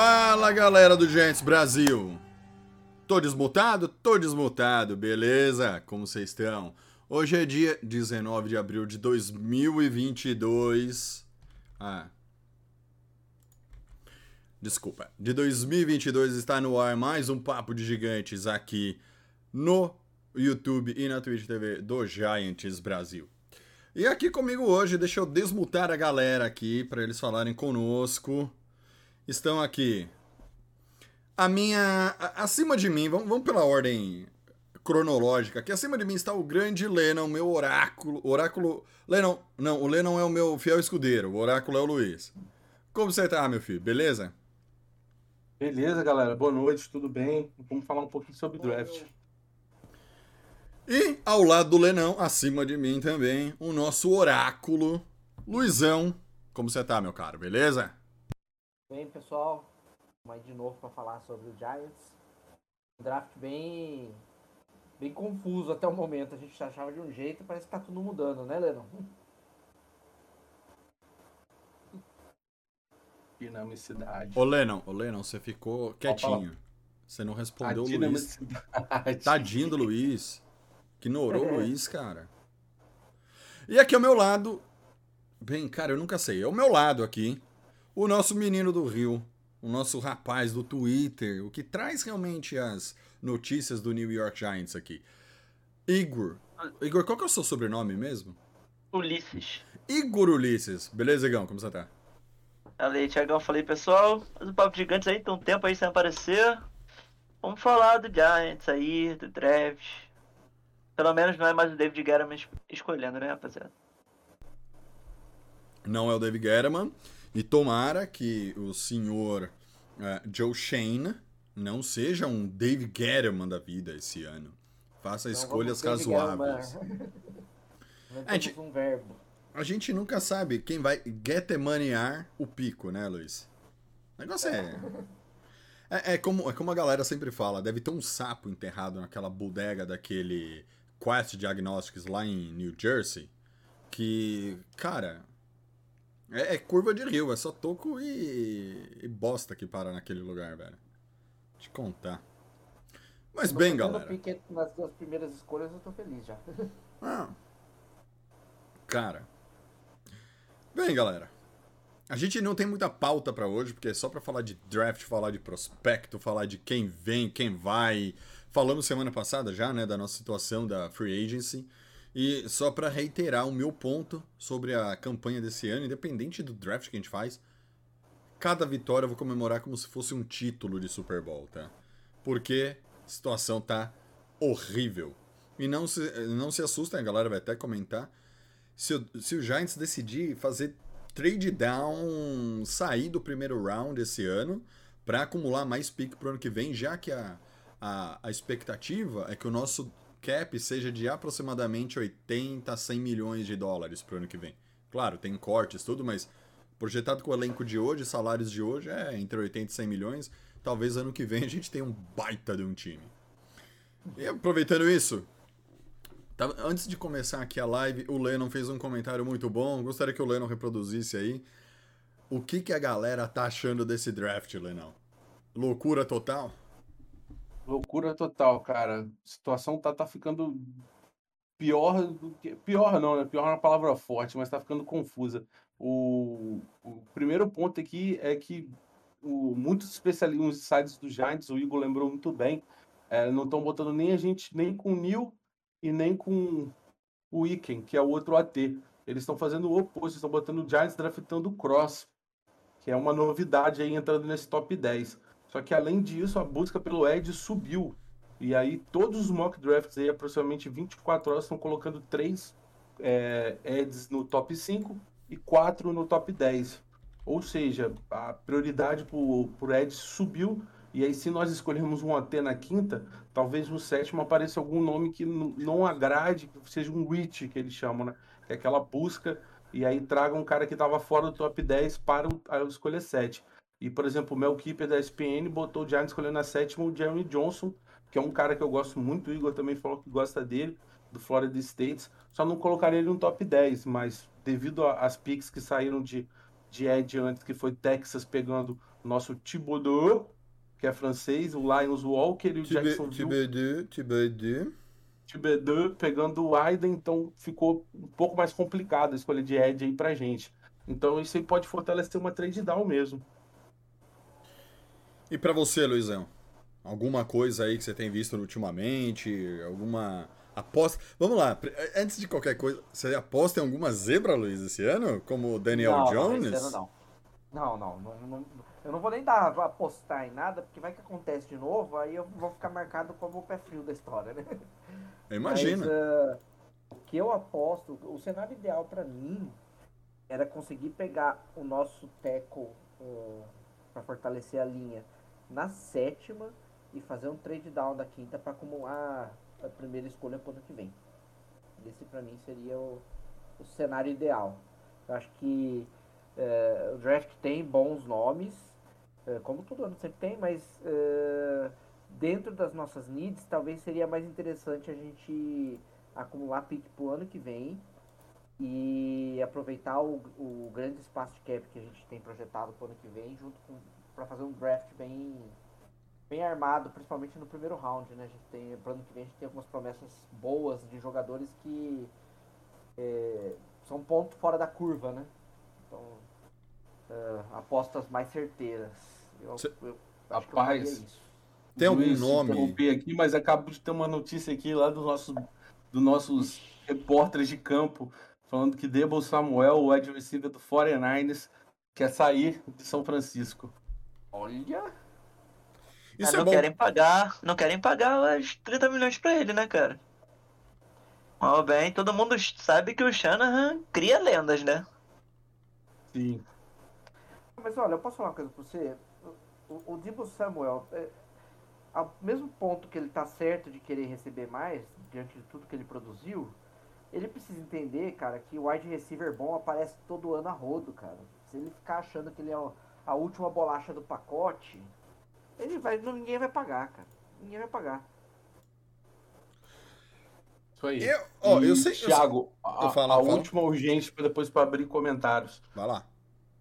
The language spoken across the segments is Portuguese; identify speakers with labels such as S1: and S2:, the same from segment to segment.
S1: Fala galera do Giants Brasil! Tô desmutado? Tô desmutado, beleza? Como vocês estão? Hoje é dia 19 de abril de 2022. Ah. Desculpa. De 2022 está no ar mais um Papo de Gigantes aqui no YouTube e na Twitch TV do Giants Brasil. E aqui comigo hoje, deixa eu desmutar a galera aqui para eles falarem conosco estão aqui. A minha. a- Acima de mim, vamos, vamos pela ordem cronológica. Aqui acima de mim está o grande Lennon, meu oráculo. Oráculo. Lennon. Não, o Lennon é o meu fiel escudeiro. O oráculo é o Luiz. Como você tá, meu filho? Beleza?
S2: Beleza, galera. Boa noite, tudo bem? Vamos falar um pouquinho sobre draft.
S1: E ao lado do Lenão, acima de mim também, o nosso oráculo, Luizão. Como você tá, meu caro? Beleza?
S3: Bem, pessoal, aí de novo para falar sobre o Giants. Um draft bem bem confuso até o momento. A gente achava de um jeito, parece que tá tudo mudando, né, Lennon?
S2: Dinamicidade.
S1: Ô, Lennon, ô, Lennon, você ficou quietinho. Você não respondeu o Luiz. Tadinho do Luiz. Ignorou o Luiz, cara. E aqui ao meu lado. Bem, cara, eu nunca sei. Ao meu lado aqui, o nosso menino do Rio. O nosso rapaz do Twitter. O que traz realmente as notícias do New York Giants aqui. Igor. Igor, qual que é o seu sobrenome mesmo?
S4: Ulisses.
S1: Igor Ulisses. Beleza, Igão? Como você tá?
S4: Falei, Tiagão, falei, pessoal, mas o Papo Gigantes aí tem um tempo aí sem aparecer. Vamos falar do Giants aí, do draft. Pelo menos não é mais o David Guerra es- escolhendo, né, rapaziada?
S1: não é o David Guerrero. E tomara que o senhor eh, Joe Shane não seja um David Guerrero da vida esse ano. Faça escolhas razoáveis. A gente-
S3: um.
S1: A gente nunca sabe quem vai getemanear o pico, né, Luiz? O negócio é. É, é como, é como a galera sempre fala, deve ter um sapo enterrado naquela bodega daquele Quest Diagnostics lá em New Jersey. Que, cara. É, é curva de rio, é só toco e, e bosta que para naquele lugar, velho. Te contar. Mas bem, galera.
S3: piquei nas duas primeiras escolhas, eu tô feliz já.
S1: Ah. Cara. Bem, galera. A gente não tem muita pauta pra hoje, porque é só pra falar de draft, falar de prospecto, falar de quem vem, quem vai. Falamos semana passada já, né, da nossa situação da free agency. E só pra reiterar o meu ponto sobre a campanha desse ano, independente do draft que a gente faz, cada vitória eu vou comemorar como se fosse um título de Super Bowl, tá? Porque a situação tá horrível. E não se, não se assustem, a galera vai até comentar. Se, o- se o Giants decidir fazer trade down, sair do primeiro round esse ano, para acumular mais pick pro ano que vem, já que a, a, a expectativa é que o nosso cap seja de aproximadamente 80 a 100 milhões de dólares pro ano que vem. Claro, tem cortes, tudo, mas projetado com o elenco de hoje, salários de hoje, é entre 80 e 100 milhões. Talvez ano que vem a gente tenha um baita de um time. E aproveitando isso, Tava- Antes de começar aqui a live, o Lennon fez um comentário muito bom. Gostaria que o Lennon reproduzisse aí. O que, que a galera tá achando desse draft, Lennon? Loucura total?
S2: Loucura total, cara. A situação tá, tá ficando pior do que. Pior não, né? Pior é uma palavra forte, mas tá ficando confusa. O, o primeiro ponto aqui é que o, muitos especialistas, os sites do Giants, o Igor lembrou muito bem, eh, não estão botando nem a gente, nem com o Neil e nem com o Iken, que é o outro AT. Eles estão fazendo o oposto, estão botando o Giants draftando o Cross, que é uma novidade aí entrando nesse top 10. Só que além disso, a busca pelo Ed subiu. E aí todos os mock drafts aí, aproximadamente 24 horas, estão colocando três é, Eds no top 5 e quatro no top 10. Ou seja, a prioridade por, Ed subiu E aí, se nós escolhermos um OT na quinta, talvez no sétimo apareça algum nome que não agrade, que seja um reach, que eles chamam, né? Que é aquela busca, e aí traga um cara que estava fora do top 10 para a escolha 7. E, por exemplo, o Mel Keeper da SPN botou o Giants escolhendo na sétima o Jeremy Johnson, que é um cara que eu gosto muito, o Igor também falou que gosta dele, do Florida States. Só não colocaria ele no top 10, mas devido às picks que saíram de, de Ed antes, que foi Texas pegando o nosso Thibodeau, que é francês, o Lions Walker e o Jacksonville
S1: Thibodeau, Thibodeau.
S2: Thibodeau pegando o Aiden, então ficou um pouco mais complicado a escolha de Ed aí pra gente. Então isso aí pode fortalecer uma trade down mesmo.
S1: E pra você, Luizão? Alguma coisa aí que você tem visto ultimamente? Alguma aposta? Vamos lá, pre- antes de qualquer coisa, você aposta em alguma zebra, Luiz, esse ano? Como o Daniel
S3: não,
S1: Jones?
S3: Não, não. Não, não, não, não- Eu não vou nem dar apostar em nada, porque vai que acontece de novo, aí eu vou ficar marcado como o pé frio da história, né?
S1: Eu imagino.
S3: Mas, ah, o que eu aposto, o cenário ideal pra mim era conseguir pegar o nosso teco para fortalecer a linha na sétima e fazer um trade down da quinta para acumular a primeira escolha pro ano que vem. Esse pra mim seria o, o cenário ideal. Eu acho que eh, o draft tem bons nomes, eh, como todo ano sempre tem, mas eh, dentro das nossas needs, talvez seria mais interessante a gente acumular pick pro ano que vem e aproveitar o, o grande espaço de cap que a gente tem projetado pro ano que vem, junto com para fazer um draft bem bem armado, principalmente no primeiro round, né? A gente tem pro ano que vem a gente tem algumas promessas boas de jogadores que eh, são ponto fora da curva, né? Então eh, apostas mais certeiras. Eu,
S1: Cê-
S3: eu acho que eu
S2: Rapaz.
S1: Tem algum nome?
S2: interromper aqui, mas acabo de ter uma notícia aqui lá dos nossos, dos nossos repórteres de campo, falando que Debo Samuel, o wide receiver do 49ers, quer sair de São Francisco.
S3: Olha,
S1: Isso
S4: Ah,
S1: é
S4: não
S1: bom.
S4: querem pagar, não querem pagar os 30 milhões pra ele, né, cara? Ó, bem, todo mundo sabe que o Shanahan cria lendas, né?
S2: Sim.
S3: mas olha, eu posso falar uma coisa pra você? O, o Debo Samuel, é, ao mesmo ponto que ele tá certo de querer receber mais, diante de tudo que ele produziu, ele precisa entender, cara, que o wide receiver bom aparece todo ano a rodo, cara. Se ele ficar achando que ele é o- a última bolacha do pacote, ele vai, ninguém vai pagar, cara. Ninguém vai pagar.
S2: Isso aí.
S1: Eu, ó,
S2: E,
S1: eu sei. eu sei-
S2: Thiago, a,
S1: eu falo,
S2: a
S1: eu falo.
S2: última urgente para depois para abrir comentários.
S1: Vai lá.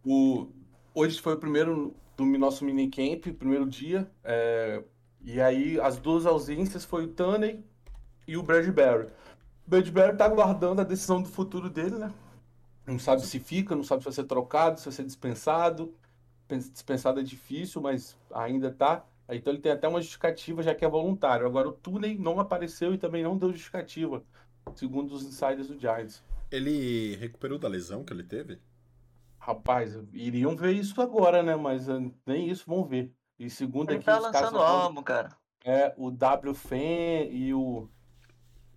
S2: O, hoje foi o primeiro do nosso minicamp, o primeiro dia. é, e aí as duas ausências foi o Tunney e o Bradbury. O Bradbury tá aguardando a decisão do futuro dele, né? Não sabe se fica, não sabe se vai ser trocado, se vai ser dispensado. Pen- Dispensado é difícil, mas ainda tá. Aí, Então ele tem até uma justificativa, já que é voluntário. Agora o Tunney não apareceu e também não deu justificativa, segundo os insiders do Giants.
S1: Ele recuperou da lesão que ele teve?
S2: Rapaz, iriam ver isso agora, né? Mas eh, nem isso vão ver. E segundo
S4: Ele
S2: aqui,
S4: tá lançando álbum, cara.
S2: é, o W Fan e o,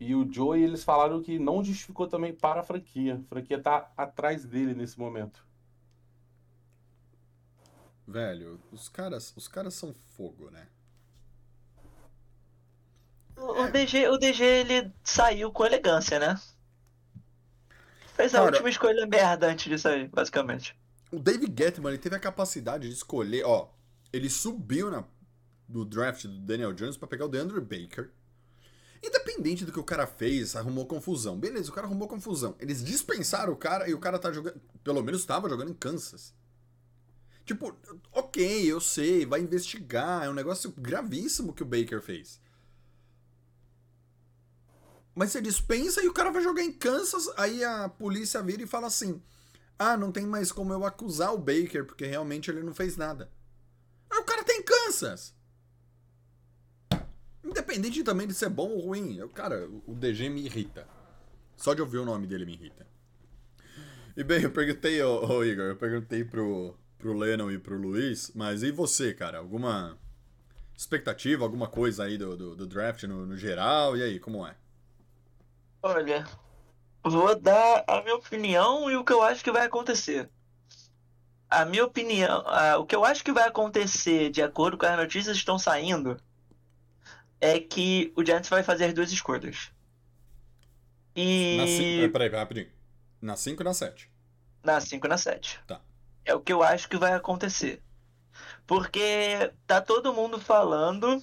S2: e o Joey, eles falaram que não justificou também para a franquia. A franquia tá atrás dele nesse momento.
S1: Velho, os caras, os caras são fogo, né?
S4: O, o DG, o DG, ele saiu com elegância, né? Fez a
S1: Cara-
S4: última escolha merda antes disso aí, basicamente.
S1: O David Gettman, ele teve a capacidade de escolher, ó, ele subiu na, no draft do Daniel Jones pra pegar o DeAndre Baker. Independente do que o cara fez, arrumou confusão. Beleza, o cara arrumou confusão. Eles dispensaram o cara e o cara tá jogando, pelo menos tava jogando em Kansas. Tipo, ok, eu sei, vai investigar, é um negócio gravíssimo que o Baker fez. Mas você dispensa e o cara vai jogar em Kansas, aí a polícia vira e fala assim: ah, não tem mais como eu acusar o Baker, porque realmente ele não fez nada. Ah, o cara tem Kansas! Independente também de ser bom ou ruim. Eu, cara, o DG me irrita. Só de ouvir o nome dele me irrita. E bem, eu perguntei, ô, ô, Igor, eu perguntei pro, pro Lennon e pro Luiz, mas e você, cara? Alguma expectativa, alguma coisa aí do, do, do draft no, no geral? E aí, como é?
S4: Olha, vou dar a minha opinião e o que eu acho que vai acontecer. a minha opinião, a- o que eu acho que vai acontecer, de acordo com as notícias que estão saindo, é que o Giants vai fazer duas escolhas.
S1: Na cin-
S4: E
S1: eh, Peraí, rapidinho. Na 5 e na 7.
S4: na 5 e na 7.
S1: Tá.
S4: É o que eu acho que vai acontecer. Porque tá todo mundo falando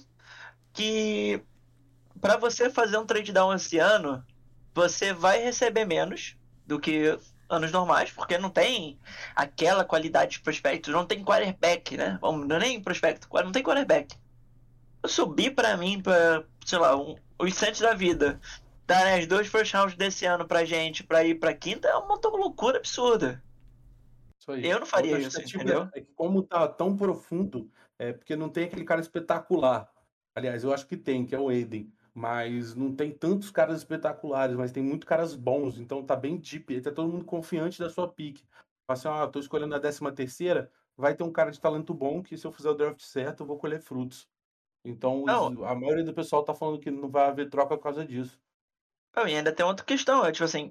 S4: que para você fazer um trade down esse ano, você vai receber menos do que anos normais, porque não tem aquela qualidade de prospecto, não tem quarterback, né? Não é nem prospecto, não tem quarterback. Eu subir pra mim, pra, sei lá, um, os Santos da vida, dar as duas first desse ano pra gente, pra ir pra quinta, é uma loucura absurda.
S2: Isso aí.
S4: Eu não faria isso, entendeu?
S2: É que como tá tão profundo, é porque não tem aquele cara espetacular. Aliás, eu acho que tem, que é o Aiden. Mas não tem tantos caras espetaculares, mas tem muitos caras bons. Então tá bem deep. Tá todo mundo confiante da sua pick. Fala assim, ah, tô escolhendo a décima terceira, vai ter um cara de talento bom que se eu fizer o draft certo, eu vou colher frutos. Então,
S4: Não.
S2: a maioria do pessoal tá falando que não vai haver troca por causa disso.
S4: Não, e ainda tem outra questão, é tipo assim,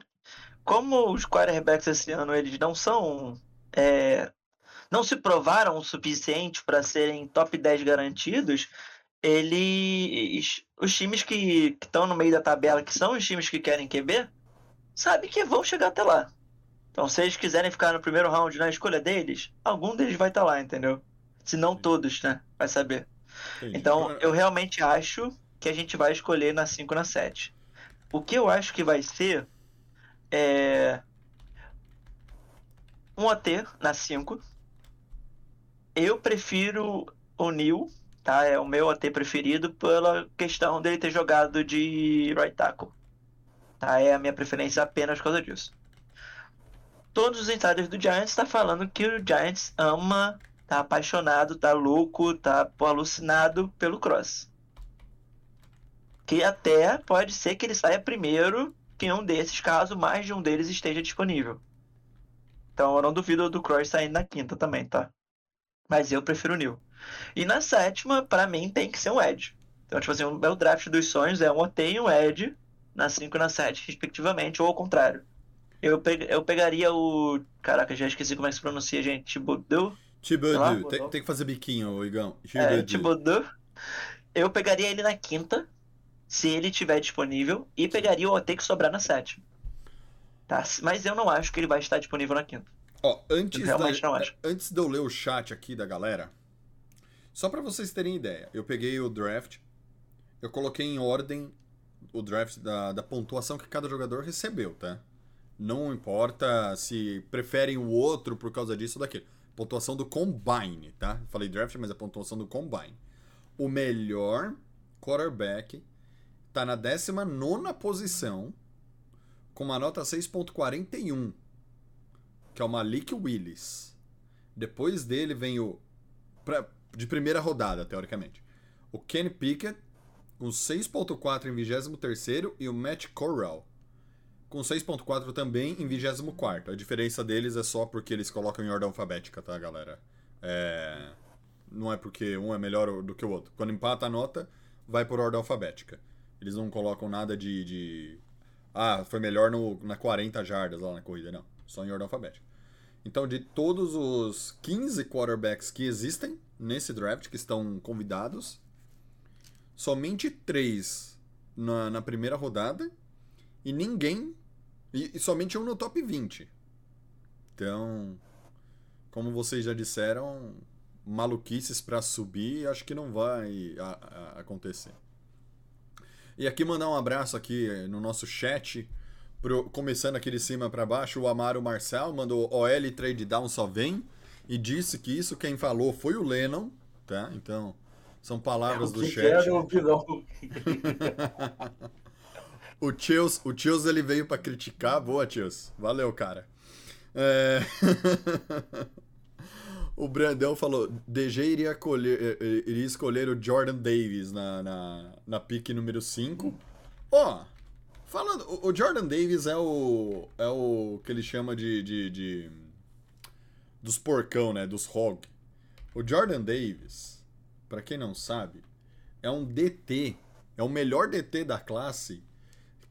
S4: como os quarterbacks esse ano eles não são, é, não se provaram o suficiente para serem top 10 garantidos, eles, os times que estão no meio da tabela, que são os times que querem QB, sabe que vão chegar até lá. Então, se eles quiserem ficar no primeiro round na escolha deles, algum deles vai estar lá, entendeu? Se não todos, né? Vai saber.
S1: Entendi.
S4: Então,
S1: Agora-
S4: eu realmente acho que a gente vai escolher na 5 na 7. O que eu acho que vai ser é um OT na 5. Eu prefiro o Neil, tá? É o meu OT preferido pela questão dele ter jogado de right tackle. Tá? É a minha preferência apenas por causa disso. Todos os insiders do Giants tá falando que o Giants ama tá apaixonado, tá louco, tá alucinado pelo Cross. Que até pode ser que ele saia primeiro que um desses, caso mais de um deles esteja disponível. Então eu não duvido do Cross saindo na quinta também, tá? Mas eu prefiro o Neil. E na sétima, pra mim, tem que ser um Edge. Então, tipo assim, o meu draft dos sonhos é um OT e um Edge na 5 e na 7, respectivamente, ou ao contrário. Eu, pe- eu pegaria o. Caraca, já esqueci como é que se pronuncia, gente. Lá,
S1: Thibodeau. Tem, tem que fazer biquinho, Igão.
S4: É,
S1: Thibodeau.
S4: Thibodeau. Eu pegaria ele na quinta, se ele tiver disponível, e pegaria o OT que sobrar na sétima. Tá? Mas eu não acho que ele vai estar disponível na quinta.
S1: Ó, antes,
S4: Eu
S1: da- antes de eu ler o chat aqui da galera, só pra vocês terem ideia, eu peguei o draft, eu coloquei em ordem o draft da, da pontuação que cada jogador recebeu, tá? Não importa se preferem o outro por causa disso ou daquilo. Pontuação do Combine, tá? Falei draft, mas é pontuação do Combine. O melhor quarterback tá na 19 posição com uma nota 6.41 que é o Malik Willis. Depois dele vem o. pra- de primeira rodada, teoricamente. O Kenny Pickett, com 6.4 em 23 e o Matt Corral, com 6.4 também em 24. A diferença deles é só porque eles colocam em ordem alfabética, tá, galera? É... Não é porque um é melhor do que o outro. Quando empata a nota, vai por ordem alfabética. Eles não colocam nada de. de... Ah, foi melhor no, na 40 jardas lá na corrida, não. Só em ordem alfabética. Então, de todos os 15 quarterbacks que existem nesse draft, que estão convidados, somente três na, na primeira rodada e ninguém. E, e somente um no top 20. Então, como vocês já disseram, maluquices para subir, acho que não vai a- a- acontecer. E aqui mandar um abraço aqui no nosso chat, pro- começando aqui de cima para baixo, o Amaro Marcel mandou OL trade down só vem e disse que isso quem falou foi o Lennon, tá? Então, são palavras do
S2: que
S1: chat.
S2: quero não.
S1: O Tios, o Tios ele veio pra criticar. Boa, Tios. Valeu, cara. É... o Brandão falou: DG iria, colher, eh, eh, iria escolher o Jordan Davis na, na, na pick número 5. Ó, falando, o- Jordan Davis é o. É o que ele chama de. de, de- dos porcão, né? Dos hog. O Jordan Davis, pra quem não sabe, é um DT. É o melhor DT da classe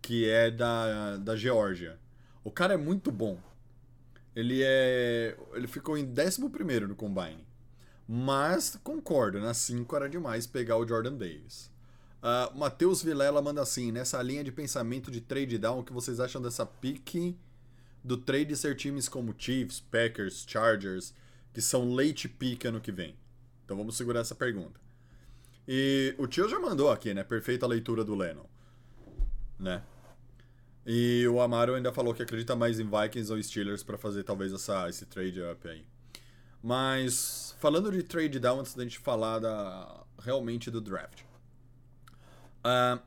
S1: que é da, da Geórgia. O cara é muito bom. Ele é. Ele ficou em 11 no Combine. Mas concordo, na 5 era demais pegar o Jordan Davis. Uh, Matheus Vilela manda assim: nessa linha de pensamento de trade down, o que vocês acham dessa pique do trade ser times como Chiefs, Packers, Chargers, que são late pick ano que vem? Então vamos segurar essa pergunta. E o tio já mandou aqui, né? Perfeita leitura do Lennon. Né? E o Amaro ainda falou que acredita mais em Vikings ou Steelers para fazer talvez essa, esse trade up aí. Mas falando de trade down, antes da gente falar da, realmente do draft. Uh,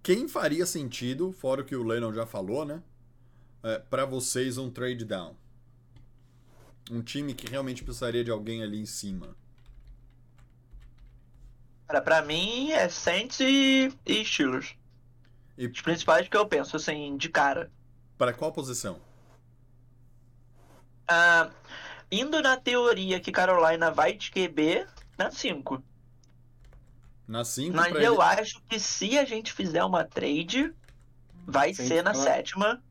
S1: quem faria sentido, fora o que o Lennon já falou, né? É, para vocês um trade down? Um time que realmente precisaria de alguém ali em cima.
S4: Cara, pra mim é Saints e, e Steelers.
S1: E
S4: Os principais que eu penso, assim, de cara.
S1: para qual posição?
S4: Ah, indo na teoria que Carolina vai de QB, na 5.
S1: Na 5
S4: Mas eu
S1: ele...
S4: acho que se a gente fizer uma trade, vai ser na sétima.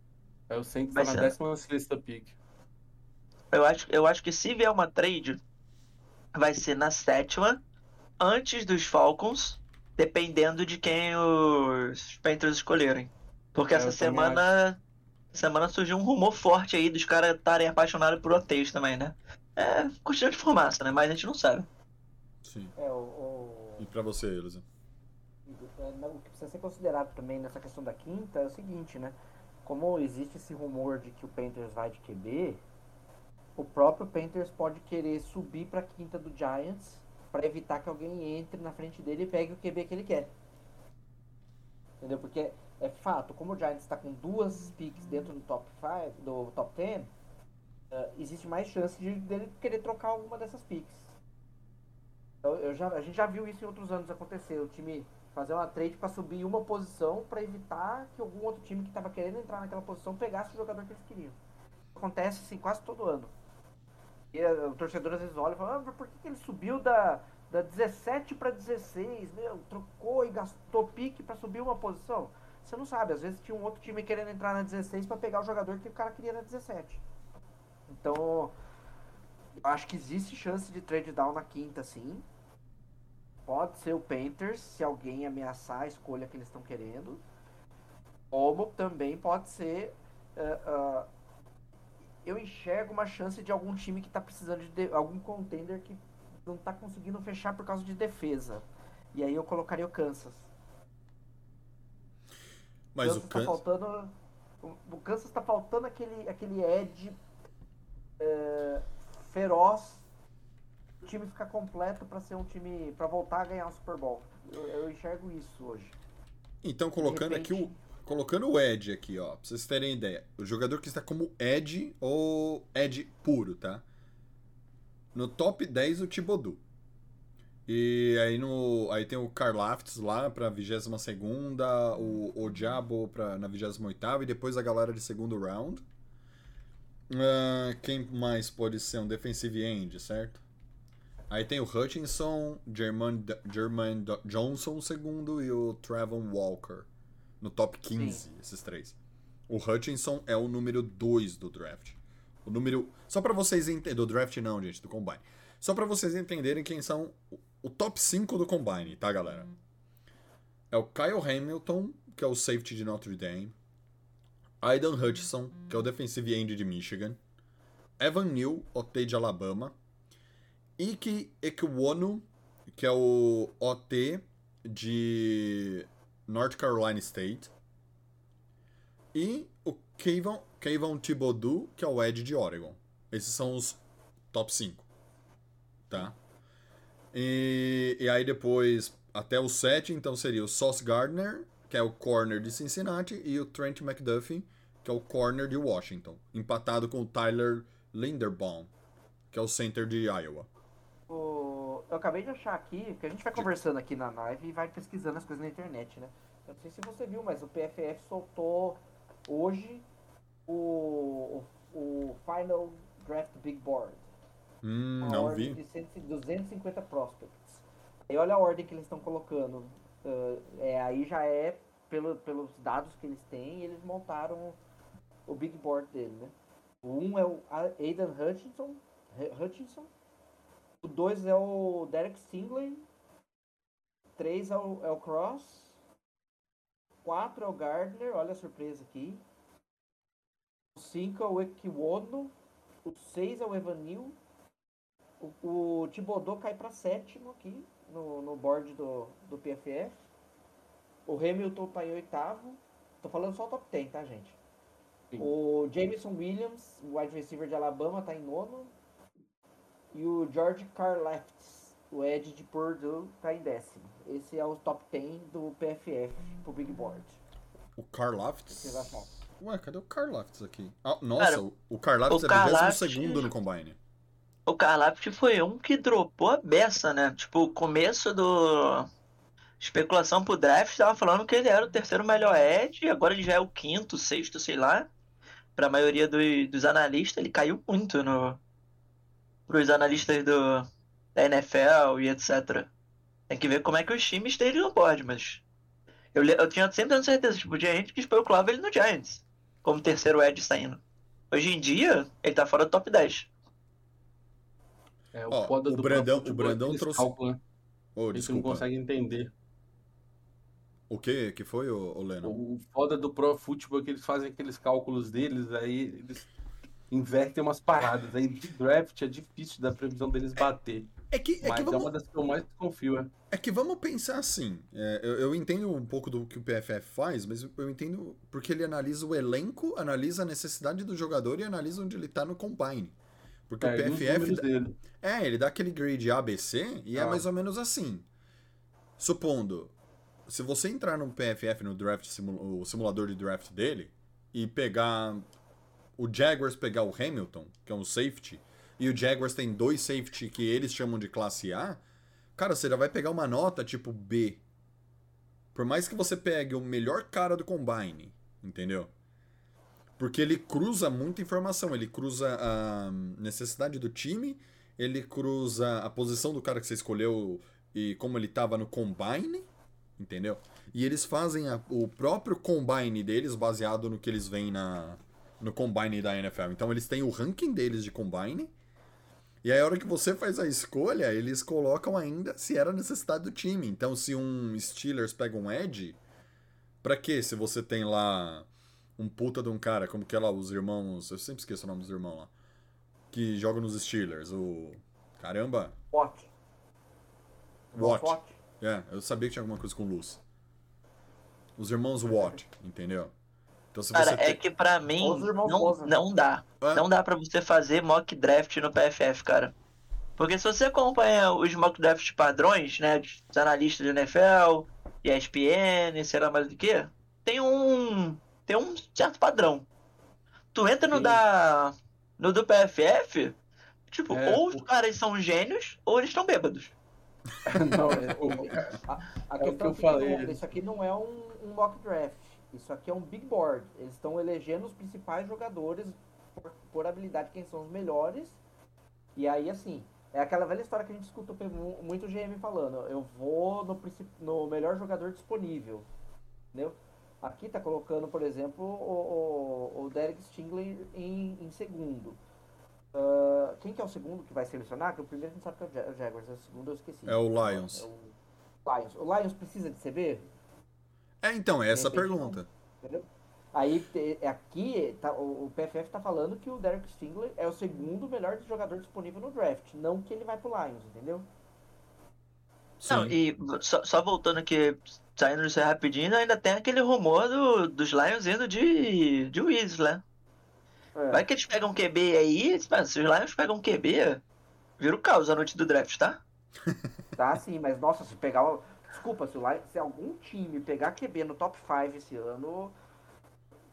S2: É o Saints
S4: Vai
S2: tá na décima sexta pick.
S4: Eu acho, eu acho que se vier uma trade, vai ser na sétima, antes dos Falcons, dependendo de quem os Panthers escolherem. Porque
S2: É,
S4: essa semana, semana surgiu um rumor forte aí dos caras estarem apaixonados por hotéis também, né? É questão de fumaça, né? Mas a gente não sabe.
S1: Sim.
S3: É, o, o-
S1: E pra você, Elisa?
S3: é, não, o que precisa ser considerado também nessa questão da quinta é o seguinte, né? Como existe esse rumor de que o Panthers vai de QB, o próprio Panthers pode querer subir para quinta do Giants para evitar que alguém entre na frente dele e pegue o QB que ele quer. Entendeu? Porque é fato, como o Giants está com duas picks dentro do top 5, do top 10, eh, existe mais chance de dele querer trocar alguma dessas picks. Então, eu já, a gente já viu isso em outros anos acontecer. O time fazer uma trade para subir uma posição para evitar que algum outro time que estava querendo entrar naquela posição pegasse o jogador que eles queriam. Acontece assim quase todo ano. E eh, o torcedor às vezes olha e fala: ah, por que, que ele subiu da, da 17 para 16? Meu, trocou e gastou pique para subir uma posição? Você não sabe, às vezes tinha um outro time querendo entrar na 16 para pegar o jogador que o cara queria na 17. Então, acho que existe chance de trade down na quinta, sim. Pode ser o Panthers, se alguém ameaçar a escolha que eles estão querendo. Como também pode ser. ah, eu enxergo uma chance de algum time que está precisando de, de- algum contender que não está conseguindo fechar por causa de defesa. E aí eu colocaria o Kansas.
S1: Mas o
S3: Kansas tá
S1: Kansas...
S3: faltando. O Kansas tá faltando aquele, aquele edge é, feroz. O time ficar completo para ser um time. para voltar a ganhar o Super Bowl. Eu, eu enxergo isso hoje.
S1: Então, colocando aqui o.
S3: repente-
S1: Colocando o Edge aqui, ó, pra vocês terem ideia. O jogador que está como Edge ou Edge puro, tá? No top 10 o Thibodeau. E aí no aí tem o Karlaftis lá pra 22 segunda, o, o Diabo pra, na 28 e depois a galera de segundo round. Ah, quem mais pode ser um defensive end, certo? Aí tem o Hutchinson, Jermaine Do- Johnson segundo e o Trevon Walker no top 15, esses três. O Hutchinson é o número 2 do draft. O número. Só pra vocês entenderem. Do draft não, gente, do Combine. Só pra vocês entenderem quem são o- top 5 do Combine, tá, galera? É o Kyle Hamilton, que é o safety de Notre Dame. Aidan Hutchinson, que é o defensive end de Michigan. Evan Neal, OT de Alabama. Ike Ekwonu, que é o OT de North Carolina State. E o Kayvon, Kayvon Thibodeau, que é o Ed de Oregon. Esses são os top 5. Tá? E, e aí depois, até o 7, então seria o Sauce Gardner, que é o corner de Cincinnati, e o Trent McDuffie, que é o corner de Washington. Empatado com o Tyler Linderbaum, que é o center de Iowa.
S3: O- Eu acabei de achar aqui, que a gente vai conversando aqui na live e vai pesquisando as coisas na internet, né? Eu não sei se você viu, mas o PFF soltou hoje o, o, o Final Draft Big Board.
S1: Hum,
S3: a
S1: não
S3: ordem
S1: vi.
S3: de 100 250 prospects. Aí olha a ordem que eles estão colocando. ah, é, aí já é pelo, pelos dados que eles têm, eles montaram o big board dele, né? O 1 é o Aidan Hutchinson. Hu- Hutchinson. O 2 é o Derek Stingley. 3 é o, é o Cross. 4 é o Gardner. Olha a surpresa aqui. O 5 é o Ekiwono. O 6 é o Evanil. O, o Thibodeau cai para sétimo aqui no, no board do, do PFF. O Hamilton tá em oitavo. Tô falando só o top 10, tá, gente?
S2: Sim.
S3: O Jameson Williams, o wide receiver de Alabama, tá em nono. E o George Karlaftis, o Ed de Purdue, tá em décimo. Esse é o top 10 do PFF pro Big Board.
S1: O Karlaftis?
S3: Falar.
S1: Ué, cadê o Karlaftis aqui? Ah, nossa,
S4: Cara,
S1: o- o Karlaftis
S4: o
S1: é
S4: Karlaftis-
S1: 22 no Combine.
S4: O Karlaft foi um que dropou a beça, né? Tipo, o começo do. Especulação pro draft tava falando que ele era o terceiro melhor edge, agora ele já é o quinto, sexto, sei lá. Pra maioria do- dos analistas, ele caiu muito no. Pros analistas do, da NFL e etc. Tem que ver como é que os times têm ele no board, mas. Eu, eu tinha sempre dando certeza, tipo, tinha gente que especulava ele no Giants, como terceiro edge saindo. Hoje em dia, ele tá fora do top 10.
S2: É, o
S1: Ó,
S2: foda
S1: o
S2: do
S1: Brandão-
S2: Football
S1: o Brandão
S2: é
S1: trouxe-
S2: cálculos, né? A gente não consegue entender.
S1: O que que foi, ô, ô Leno?
S2: O foda do Pro Football é que eles fazem aqueles cálculos deles, aí eles invertem umas paradas. Aí de draft é difícil da previsão deles bater.
S1: É que, é
S2: Mas
S1: que
S2: é uma
S1: vamos,
S2: das que eu mais confio. É.
S1: é que vamos pensar assim. é, eu, eu entendo um pouco do que o PFF faz, mas eu entendo porque ele analisa o elenco, analisa a necessidade do jogador e analisa onde ele tá no combine. Porque
S2: É,
S1: o PFF
S2: dele.
S1: É, ele dá aquele grade ABC e é
S2: Ah.
S1: mais ou menos assim. Supondo, se você entrar no PFF, no draft o simulador de draft dele, e pegar o Jaguars pegar o Hamilton, que é um safety, e o Jaguars tem dois safety que eles chamam de classe A, cara, você já vai pegar uma nota tipo B. Por mais que você pegue o melhor cara do combine, entendeu? Porque ele cruza muita informação, ele cruza a necessidade do time, ele cruza a posição do cara que você escolheu e como ele tava no combine, entendeu? E eles fazem a- o próprio combine deles baseado no que eles veem na, no combine da NFL. Então eles têm o ranking deles de combine. E aí a hora que você faz a escolha, eles colocam ainda se era necessidade do time. Então se um Steelers pega um Edge, pra quê? Se você tem lá um puta de um cara, como que é lá, os irmãos. Eu sempre esqueço o nome dos irmãos lá. Que jogam nos Steelers. O. Caramba!
S3: Watt.
S1: Watt.
S3: Watt.
S1: É, eu sabia que tinha alguma coisa com luz. Os irmãos Watt, entendeu? Então se você
S4: Cara, é
S1: tem-
S4: que pra mim não, não dá.
S1: É.
S4: Não dá pra você fazer mock draft no PFF, cara. Porque se você acompanha os mock draft padrões, né, dos analistas do NFL, ESPN, sei lá mais do que, tem um tem um certo padrão. Tu entra no
S3: Sim.
S4: da no do PFF, tipo,
S2: É,
S4: ou os
S2: o-
S4: caras são gênios ou eles estão bêbados.
S2: Não, é, o-
S3: A, a
S2: É o que eu
S3: é
S2: falei.
S3: isso aqui não é um, um mock draft. Isso aqui é um big board. Eles estão elegendo os principais jogadores por, por habilidade, quem são os melhores. E aí, assim, é aquela velha história que a gente escuta mu- muito GM falando. Eu vou no, no melhor jogador disponível. Entendeu? Aqui tá colocando, por exemplo, o, o, o Derek Stingley em, em segundo. Ah, quem que é o segundo que vai selecionar? Que o primeiro a gente sabe que é o Ja- o Jaguars, o segundo eu esqueci.
S1: É o Lions.
S3: É o Lions. O Lions precisa de CB?
S1: É, então, é essa a pergunta.
S3: Entendeu? Aí te- aqui tá, o, PFF tá falando que o Derek Stingley é o segundo melhor jogador disponível no draft, não que ele vai pro Lions, entendeu?
S4: Não,
S1: Sim.
S4: e só, só voltando aqui, saindo disso aí rapidinho, ainda tem aquele rumor do, dos Lions indo de, de Wiz, né?
S3: É.
S4: Vai que eles pegam QB aí, mano, se os Lions pegam QB, vira o caos a noite do draft, tá?
S3: Tá sim, mas nossa, se pegar. o- Desculpa, se, o Lions, se algum time pegar QB no top 5 esse ano,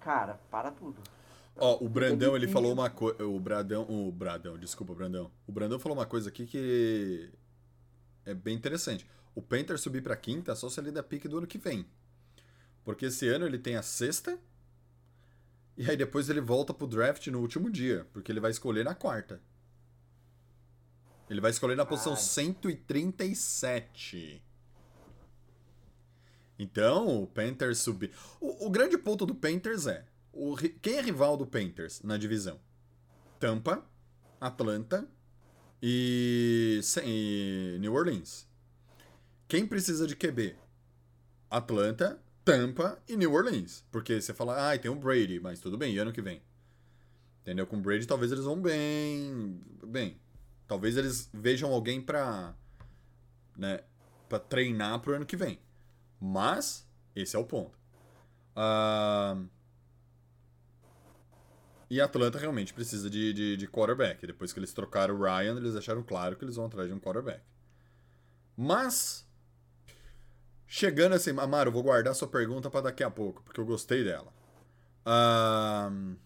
S3: cara, para tudo.
S1: Ó, o Brandão, ele falou uma coisa. O Bradão. O Bradão, desculpa, Brandão. O Brandão falou uma coisa aqui que. É bem interessante. O Panther subir pra quinta só se ele der pique do ano que vem. Porque esse ano ele tem a sexta. E aí depois ele volta pro draft no último dia. Porque ele vai escolher na quarta. Ele vai escolher na posição
S3: Ai.
S1: 137. Então, o Panthers subir. O, o grande ponto do Panthers é: o quem é rival do Panthers na divisão? Tampa, Atlanta e, e New Orleans. Quem precisa de QB? Atlanta, Tampa e New Orleans. Porque você fala, ah, tem o Brady, mas tudo bem, e ano que vem? Entendeu? Com o Brady talvez eles vão bem. Bem. Talvez eles vejam alguém pra. né? Pra treinar pro ano que vem. Mas, esse é o ponto. Ah, E Atlanta realmente precisa de, de, de quarterback. Depois que eles trocaram o Ryan, eles deixaram claro que eles vão atrás de um quarterback. Mas, chegando assim, Amaro, vou guardar sua pergunta para daqui a pouco, porque eu gostei dela. Ahn,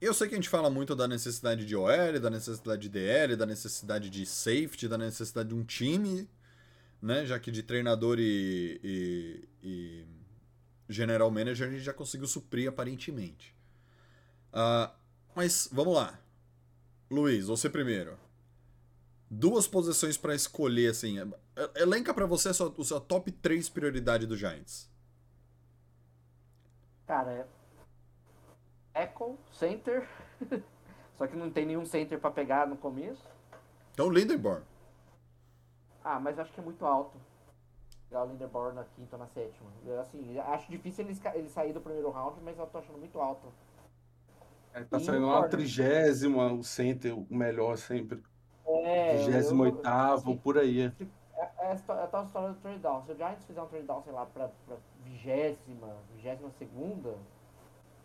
S1: Eu sei que a gente fala muito da necessidade de OL, da necessidade de DL, da necessidade de safety, da necessidade de um time, né? Já que de treinador e, e, e general manager a gente já conseguiu suprir aparentemente. Ah, mas vamos lá. Luiz, você primeiro. Duas posições para escolher, assim. e- Elenca para você a sua, o seu top 3 prioridade do Giants.
S3: Cara, é. Echo, center. Só que não tem nenhum center pra pegar no começo.
S1: Então, Lindenborn.
S3: Ah, mas acho que é muito alto. Pegar o Linderborn na quinta ou na sétima. Assim, acho difícil ele, ele sair do primeiro round, mas eu tô achando muito alto.
S2: É, tá
S3: E
S2: saindo lá
S3: corner?
S2: trigésima, o center, o melhor sempre.
S3: É,
S2: Vigésimo
S3: eu-
S2: oitavo,
S3: assim,
S2: por aí.
S3: É, é é a tal história do trade down. Se o Giants fizer um trade down, sei lá, pra, pra vigésima, vigésima segunda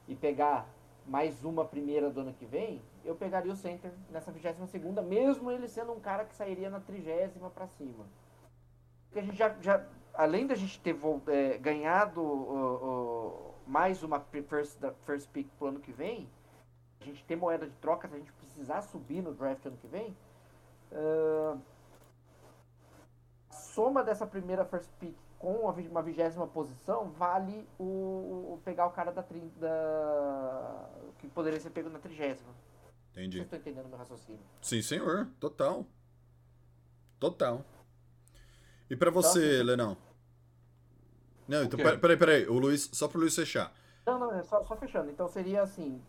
S3: e pegar mais uma primeira do ano que vem, eu pegaria o center nessa vigésima segunda, mesmo ele sendo um cara que sairia na trigésima pra cima. Porque a gente já, já além da gente ter é, ganhado o- o- mais uma first, first pick pro ano que vem, a gente ter moeda de troca, se a gente precisar subir no draft ano que vem, a soma dessa primeira first pick com uma vigésima posição vale o, o- pegar o cara da, tri- da que poderia ser pego na trigésima.
S1: Entendi.
S3: Vocês estão entendendo meu raciocínio?
S1: Sim, senhor. Total. Total. E pra você,
S3: assim,
S1: Lenão? Não, então, peraí, peraí, peraí. O Luiz, só pro Luiz fechar.
S3: Não, não, é só, só fechando. Então seria assim.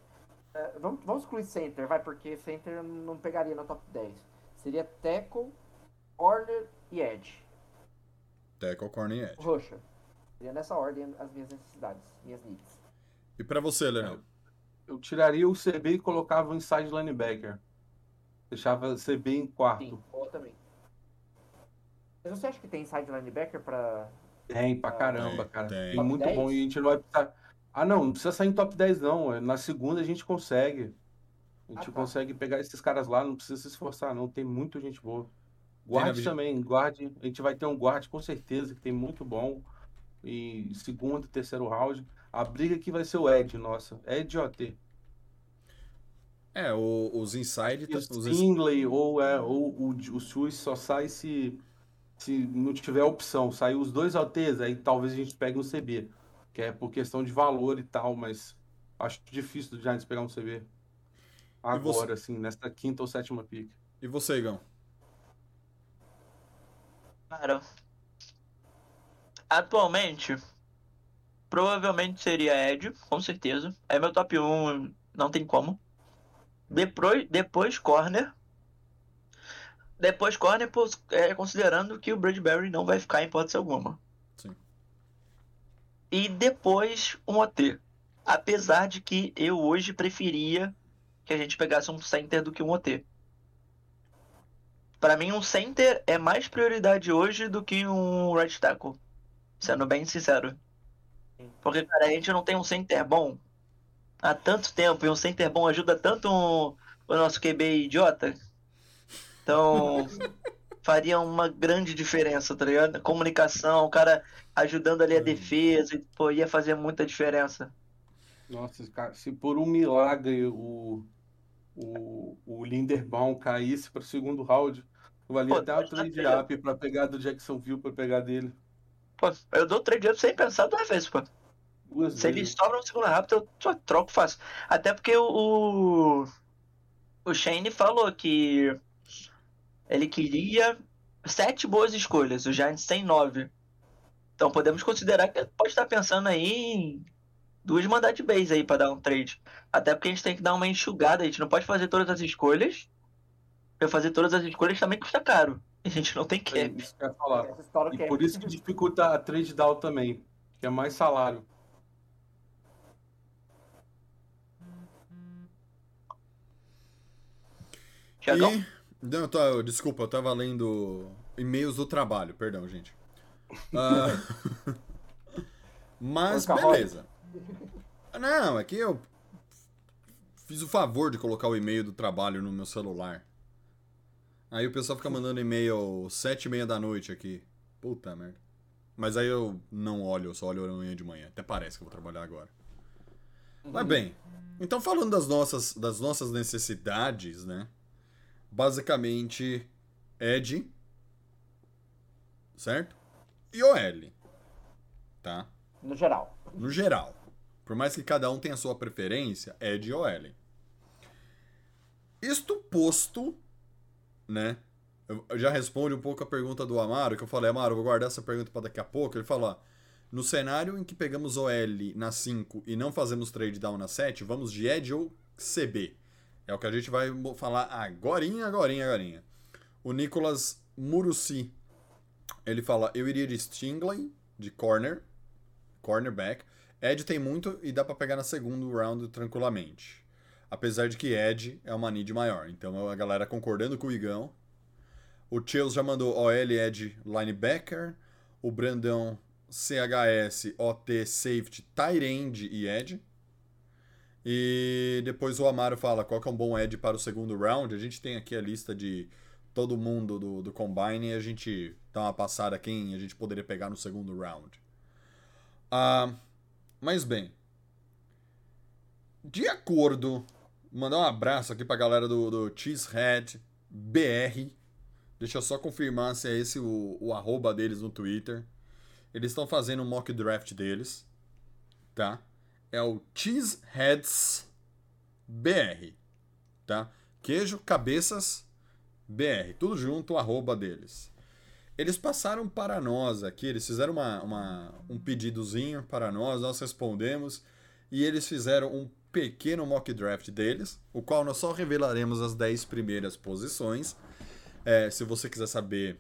S3: é, vamos, vamos excluir center, vai, porque center não pegaria na top 10. Seria tackle, corner e edge.
S1: Tackle, corner e edge.
S3: Roxa. Seria nessa ordem as minhas necessidades, minhas needs.
S1: E pra você, Lenão?
S2: Eu tiraria o CB e colocava o inside linebacker. Deixava o CB em quarto.
S3: Sim, boa também. Mas você acha que tem inside linebacker pra.
S2: Tem, pra caramba,
S1: tem,
S2: cara.
S1: tem.
S3: Top
S2: muito
S3: 10?
S2: bom. E a gente não vai precisar. Ah, não, não precisa sair em top 10, não. Na segunda a gente consegue. A gente
S3: Ah, tá.
S2: consegue pegar esses caras lá, não precisa se esforçar, não. Tem muita gente boa. Guarde também, guarde. A gente vai ter um guarde com certeza, que tem muito bom. E segundo, terceiro round. A briga aqui vai ser o Ed, nossa. Ed OT.
S1: É, o- os inside.
S2: E o
S1: ins-
S2: Stingley ou, é, ou o, o Sui só sai se, se não tiver opção. Sair os dois OTs, aí talvez a gente pegue um CB. Que é por questão de valor e tal, mas acho difícil do Giants pegar um CB.
S1: você-
S2: Agora, assim, nesta quinta ou sétima pick.
S1: E você, Igão?
S4: Cara, atualmente, provavelmente seria Ed, com certeza. É meu top 1, não tem como. Depois, depois corner. Depois corner, é, considerando que o Bradbury não vai ficar em hipótese alguma.
S1: Sim.
S4: E depois um OT. Apesar de que eu hoje preferia que a gente pegasse um center do que um OT. Pra mim, um center é mais prioridade hoje do que um right tackle. Sendo bem sincero. Porque, cara, a gente não tem um center bom há tanto tempo. E um center bom ajuda tanto um- o nosso QB idiota. Então, faria uma grande diferença, tá ligado? Comunicação, o cara ajudando ali a defesa. E, pô, ia fazer muita diferença.
S2: Nossa, cara, se por um milagre o, o, o Linderbaum caísse para o segundo round, valia
S4: Pô,
S2: até o trade up para pegar do Jacksonville para pegar dele.
S4: Pô, eu dou trade up sem pensar duas vezes, pô.
S2: Duas
S4: Se ele
S2: vezes.
S4: sobra no segundo rápido, eu só troco fácil. Até porque o, o Shane falou que ele queria sete boas escolhas, o Giants tem nove. Então podemos considerar que ele pode estar pensando aí em duas mandate base aí pra dar um trade. Até porque a gente tem que dar uma enxugada, a gente não pode fazer todas as escolhas. Pra fazer todas as escolhas também custa caro. A gente não tem
S2: É
S4: cap.
S2: isso que eu ia falar. E
S3: é-
S2: por isso que dificulta a trade down também, que é mais salário.
S4: Tiagão?
S1: E... Não, eu tô- desculpa, eu tava lendo e-mails do trabalho, perdão, gente. Ah, Mas beleza. Não, é que eu fiz o favor de colocar o e-mail do trabalho no meu celular. Aí o pessoal fica mandando e-mail sete e meia da noite aqui. Puta merda. Mas aí eu não olho, eu só olho amanhã de manhã. Até parece que eu vou trabalhar agora. Mas bem, então falando das nossas, das nossas necessidades, né? Basicamente, Ed, certo? E OL, tá?
S3: No geral.
S1: No geral. Por mais que cada um tenha a sua preferência, Ed e OL. Isto posto, né? Eu já responde um pouco a pergunta do Amaro, que eu falei, Amaro, vou guardar essa pergunta para daqui a pouco. Ele falou, ó, no cenário em que pegamos OL na 5 e não fazemos trade down na 7, vamos de Ed ou CB. É o que a gente vai falar agorinha, agorinha, agorinha. O Nicolas Muruci, ele fala, eu iria de Stingley, de corner, cornerback. Ed tem muito e dá pra pegar na segundo round tranquilamente. Apesar de que Ed é uma need maior. Então a galera concordando com o Igão. O Chills já mandou OL Ed linebacker. O Brandão CHS OT safety end e Ed. E depois o Amaro fala qual que é um bom Ed para o segundo round. A gente tem aqui a lista de todo mundo do, do Combine e a gente dá uma passada quem a gente poderia pegar no segundo round. Ah, mas bem, de acordo, mandar um abraço aqui pra galera do, do Cheesehead BR. Deixa eu só confirmar se é esse o, o arroba deles no Twitter. Eles estão fazendo um mock draft deles, tá? É o Cheeseheads BR, tá? Queijo, cabeças, BR, tudo junto, arroba deles. Eles passaram para nós aqui, eles fizeram uma, uma- um pedidozinho para nós, nós respondemos e eles fizeram um pequeno mock draft deles, o qual nós só revelaremos as 10 primeiras posições. É, se você quiser saber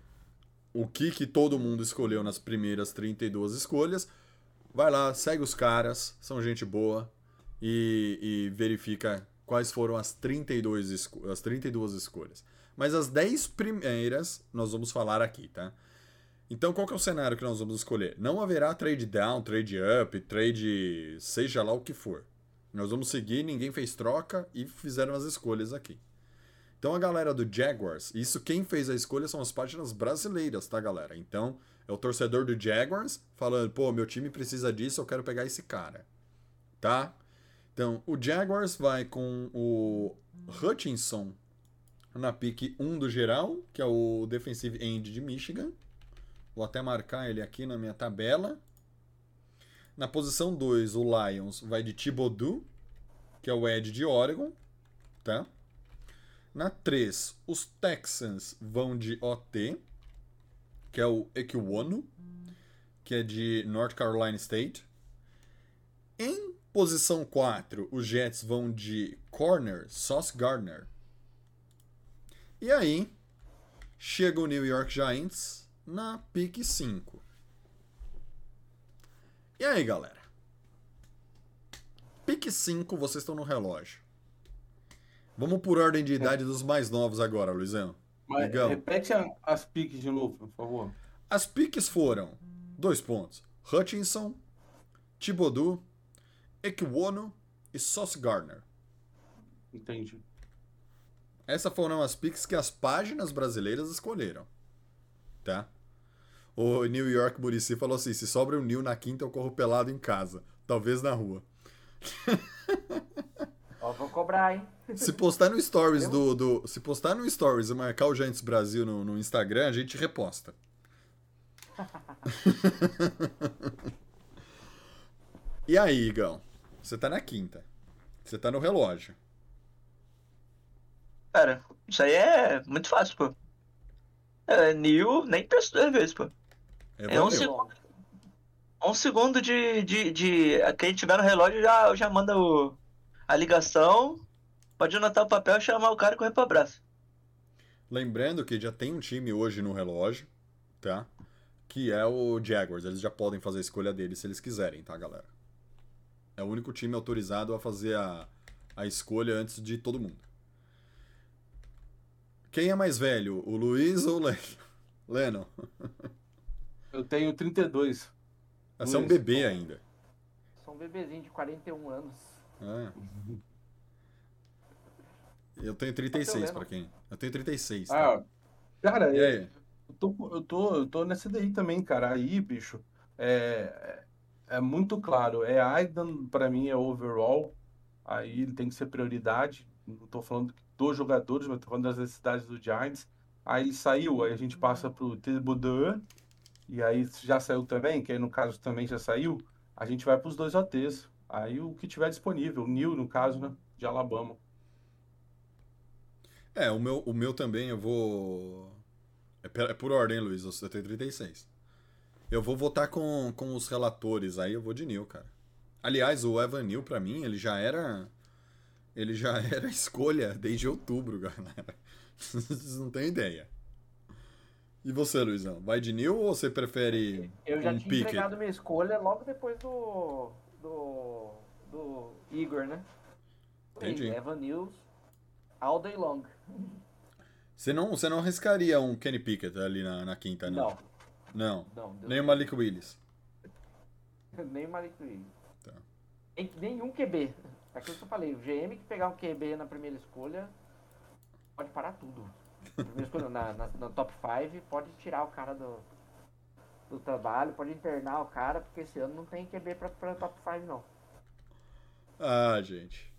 S1: o que, que todo mundo escolheu nas primeiras 32 escolhas, vai lá, segue os caras, são gente boa e, e verifica quais foram as 32, esco- as 32 escolhas. Mas as 10 primeiras nós vamos falar aqui, tá? Então qual que é o cenário que nós vamos escolher? Não haverá trade down, trade up, trade seja lá o que for. Nós vamos seguir, ninguém fez troca e fizeram as escolhas aqui. Então a galera do Jaguars, isso quem fez a escolha são as páginas brasileiras, tá, galera? Então é o torcedor do Jaguars falando, pô, meu time precisa disso, eu quero pegar esse cara, tá? Então o Jaguars vai com o Hutchinson na pick 1 do geral, que é o defensive end de Michigan. Vou até marcar ele aqui na minha tabela. Na posição 2, o Lions vai de Thibodeau, que é o Ed de Oregon, tá? Na 3, os Texans vão de OT, que é o Ekiwono, que é de North Carolina State. Em posição 4, os Jets vão de Corner, Sauce Gardner. E aí, chega o New York Giants na pick 5. E aí, galera? Pick 5, vocês estão no relógio. Vamos por ordem de idade dos mais novos agora, Luizão.
S2: Mas repete a- as piques de novo, por favor.
S1: As piques foram, dois pontos, Hutchinson, Thibodeau, Ekwono e Sauce Gardner.
S2: Entendi.
S1: Essas foram as piques que as páginas brasileiras escolheram. Tá? O New York Murici falou assim: se sobra um New na quinta, eu corro pelado em casa. Talvez na rua.
S3: Ó, vou cobrar, hein?
S1: Se postar no stories do, do. Se postar no stories e marcar o Giants Brasil no, no Instagram, a gente reposta. e aí, Igão? Você tá na quinta. Você tá no relógio.
S4: Cara, isso aí é muito fácil, pô. É, Neil nem penso duas vezes, pô. É um
S1: valeu.
S4: segundo. Um segundo de, de, de. Quem tiver no relógio já, já manda o, a ligação. Pode anotar o papel, chamar o cara e correr pro abraço.
S1: Lembrando que já tem um time hoje no relógio, tá? Que é o Jaguars. Eles já podem fazer a escolha deles se eles quiserem, tá, galera? É o único time autorizado a fazer a, a escolha antes de todo mundo. Quem é mais velho, o Luiz ou o Len- Lennon?
S2: Eu tenho 32.
S1: Você é um bebê ainda.
S3: Sou um bebezinho de 41 anos.
S1: É. Eu tenho 36
S3: Lennon.
S1: pra quem? Eu tenho 36. Tá?
S2: Ah, cara,
S1: E aí?
S2: Eu tô, eu tô, eu tô nessa daí também, cara. Aí, bicho, é, é muito claro. É Aidan, pra mim, é overall. Aí ele tem que ser prioridade. Não tô falando dos jogadores, mas tô falando das necessidades do Giants. Aí ele saiu, aí a gente passa pro Thibodeau. E aí já saiu também, que aí no caso também já saiu. A gente vai pros dois OTs. Aí o que tiver disponível. O Neil, no caso, né? De Alabama.
S1: É, o meu, o meu também eu vou. É, é por ordem, Luiz. Eu tenho 36. Eu vou votar com, com os relatores, aí eu vou de Neil, cara. Aliás, o Evan Neil, pra mim, ele já era. Ele já era escolha desde outubro, galera. Vocês não têm ideia. E você, Luizão? Vai de Neil ou você prefere
S3: Eu já
S1: um
S3: tinha
S1: pique?
S3: entregado minha escolha logo depois do. do. do Igor, né?
S1: Entendi.
S3: Evan News all day long.
S1: Você não, você não arriscaria um Kenny Pickett ali na, na quinta, não?
S3: Não,
S1: Não.
S3: não.
S1: Nem o Malik Willis.
S3: Nem Malik Willis.
S1: Tá.
S3: Nem- Nenhum QB. É aquilo que eu falei, o GM que pegar um QB na primeira escolha pode parar tudo. Na primeira escolha, na, na, na top 5, pode tirar o cara do, do trabalho, pode internar o cara, porque esse ano não tem QB pra, pra top 5 não.
S1: Ah, gente.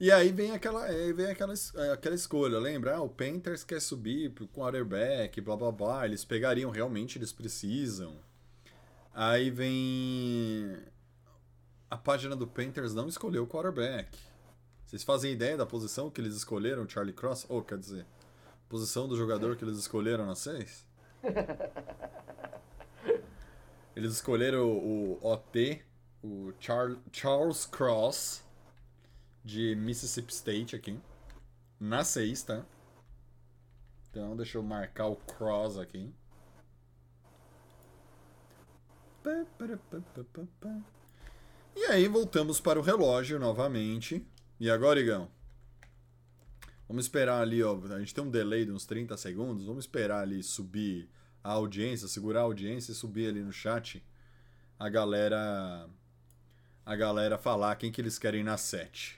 S1: E aí vem aquela, aí vem aquela, é, aquela escolha, lembra? Ah, o Panthers quer subir pro quarterback, blá blá blá. Eles pegariam, realmente eles precisam. Aí vem. A página do Panthers não escolheu o quarterback. Vocês fazem ideia da posição que eles escolheram, Charlie Cross? Ou, quer dizer, posição do jogador que eles escolheram na 6? Eles escolheram o, OT, o Char- Charles Cross, de Mississippi State aqui. Na 6, tá? Então deixa eu marcar o Cross aqui. E aí voltamos para o relógio novamente. E agora, Igão? Vamos esperar ali, ó. A gente tem um delay de uns 30 segundos. Vamos esperar ali subir a audiência, segurar a audiência e subir ali no chat a galera a galera falar quem que eles querem na 7.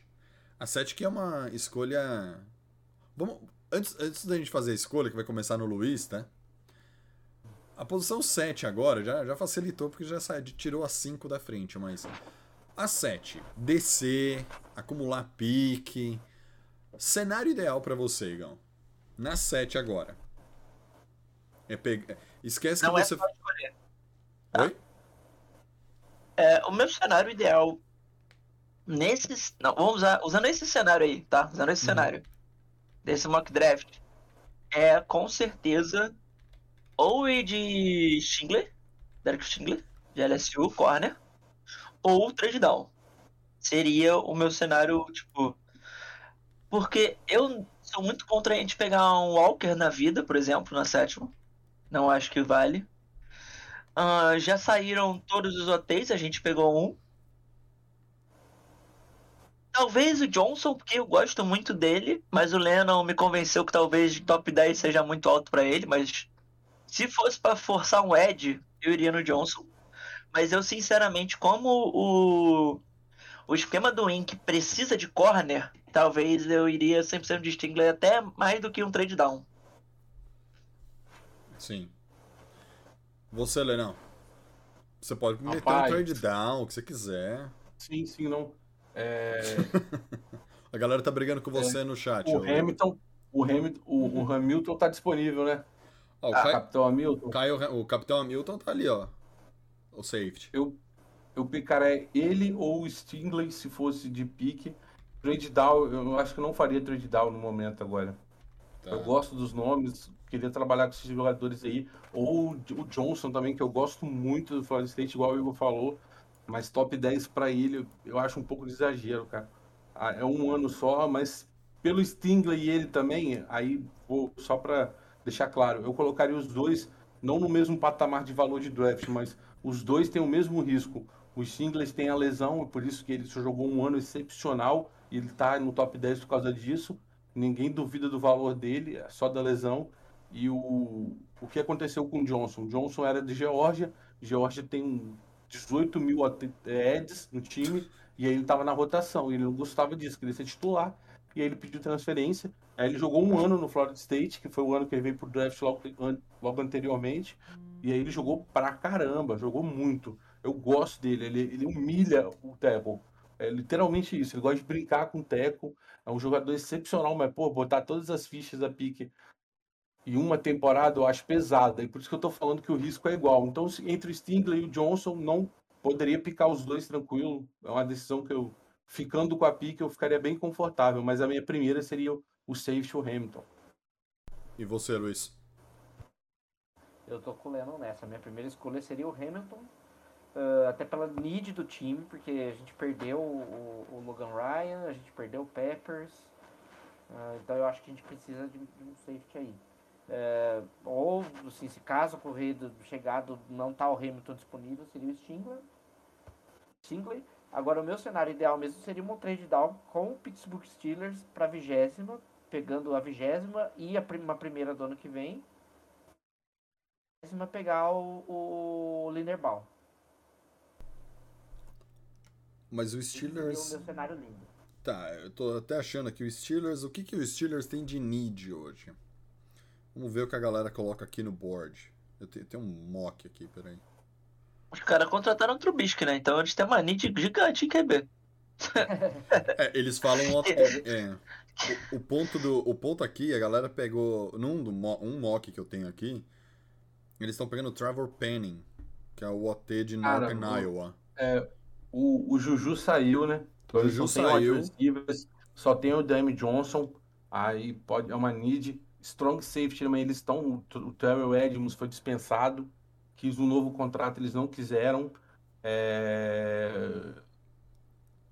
S1: A 7 que é uma escolha Vamos antes, antes da gente fazer a escolha que vai começar no Luiz, tá? A posição 7 agora já, já facilitou porque já sai, tirou a 5 da frente, mas a 7, descer, acumular pique. Cenário ideal pra você, Igão. Na 7 agora. É pegar. Esquece
S4: Não
S1: que
S4: é
S1: você.
S4: só escolher.
S1: Oi?
S4: É, o meu cenário ideal nesse. Não, vamos usar. Usando esse cenário aí, tá? Usando esse
S1: Uhum.
S4: cenário desse mock draft. É com certeza ou ir de Stingler, Derek Stingler, de LSU, corner, ou down. Seria o meu cenário, tipo. Porque eu sou muito contra a gente pegar um Walker na vida, por exemplo, na sétima. Não acho que vale. Ah, já saíram todos os hotéis, a gente pegou um. Talvez o Johnson, porque eu gosto muito dele, mas o Lennon me convenceu que talvez top 10 seja muito alto pra ele, mas se fosse pra forçar um Ed, eu iria no Johnson. Mas eu sinceramente, como o o esquema do Inc precisa de corner, talvez eu iria 100% de Stingler até mais do que um trade down.
S1: Sim. Você, Lenão. Você pode meter um
S2: Rapaz.
S1: trade down, o que você quiser.
S2: Sim, sim, não. É,
S1: A galera tá brigando com você no chat.
S2: o. Hamilton, o Hamilton, o, o Hamilton tá disponível, né?
S1: Ó, o,
S2: Ah,
S1: Kai-
S2: Capitão Hamilton.
S1: Caio- o Capitão Hamilton tá ali, ó. O safety.
S2: Eu, eu picaria ele ou o Stingley se fosse de pique. Trade down, eu acho que não faria trade down no momento agora.
S1: Tá.
S2: Eu gosto dos nomes, queria trabalhar com esses jogadores aí. Ou o Johnson também, que eu gosto muito do Florida State, igual o Igor falou. Mas top 10 para ele, eu acho um pouco de exagero, cara. Ah, É um ano só, mas pelo Stingley e ele também, aí vou só para deixar claro, eu colocaria os dois não no mesmo patamar de valor de draft, mas os dois têm o mesmo risco. O Stingley tem a lesão, por isso que ele jogou um ano excepcional e ele tá no top 10 por causa disso. Ninguém duvida do valor dele, é só da lesão. E o, o que aconteceu com o Johnson? O Johnson era de Geórgia, Geórgia tem 18 mil eh, ads no time, e aí ele estava na rotação, ele não gostava disso, queria ser titular, e aí ele pediu transferência. Aí ele jogou um ano no Florida State, que foi o ano que ele veio pro draft logo, logo anteriormente, e aí ele jogou pra caramba, jogou muito. Eu gosto dele, ele, ele humilha o tackle. É literalmente isso, ele gosta de brincar com o tackle, é um jogador excepcional, mas, pô, botar todas as fichas da pique em uma temporada eu acho pesada, e por isso que eu tô falando que o risco é igual. Então, entre o Stingley e o Johnson, não poderia picar os dois tranquilo. É uma decisão que eu, ficando com a pique, eu ficaria bem confortável, mas a minha primeira seria o, o safety, o Hamilton.
S1: E você, Luiz?
S3: Eu tô com o Lennon nessa. Minha primeira escolha seria o Hamilton. ah, até pela need do time, porque a gente perdeu o, o Logan Ryan, a gente perdeu o Peppers. ah, então eu acho que a gente precisa de, de um safety aí. É, ou, assim, se caso o correio do chegado não tá o Hamilton disponível, seria o Stingler. Stingley. Agora, o meu cenário ideal mesmo seria um trade down com o Pittsburgh Steelers para vigésima, pegando a vigésima e a prim- uma primeira do ano que vem. Vigésima pegar o, o Linderbaum.
S1: Mas o
S3: o
S1: Steelers.
S3: meu cenário lindo.
S1: Tá, eu tô até achando aqui o Steelers. O que, que o Steelers tem de need hoje? Vamos ver o que a galera coloca aqui no board. Eu tenho, tem um mock aqui, peraí.
S4: Os caras contrataram o Trubisky, né? Então eles têm uma need gigante em QB.
S1: É, eles falam. é, o, o ponto do, o ponto aqui, a galera pegou. Num um mock que eu tenho aqui, eles estão pegando o Trevor Penning, que é o OT de
S2: Cara,
S1: Northern
S2: o-
S1: Iowa.
S2: O, o Juju saiu, né? Então
S1: O
S2: eles
S1: Juju saiu.
S2: só tem o Dame Johnson, aí pode, é uma need. Strong safety também, eles estão. O Terrell Edmonds foi dispensado, quis um novo contrato, eles não quiseram. É,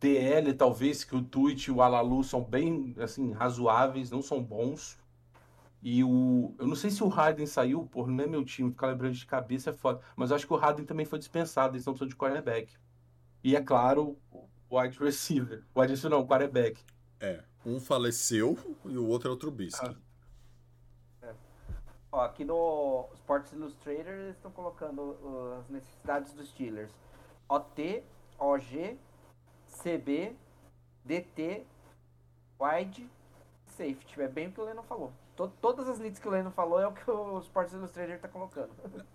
S2: DL, talvez, que o Tuit e o Alalu são bem assim, razoáveis, não são bons. E o. Eu não sei se o Harden saiu, porra, não é meu time, ficar lembrando de cabeça é foda. Mas eu acho que o Harden também foi dispensado, eles não precisam de cornerback. E é claro, o wide receiver. O wide receiver não, o quarterback.
S1: É, um faleceu e o outro é o Trubisky.
S2: Ah.
S3: Ó, aqui no Sports Illustrator eles estão colocando uh, as necessidades dos Steelers. OT, OG, CB, DT, wide, safety. É bem o que o Lennon falou. To- todas as needs que o Lennon falou é o que o Sports Illustrator tá colocando.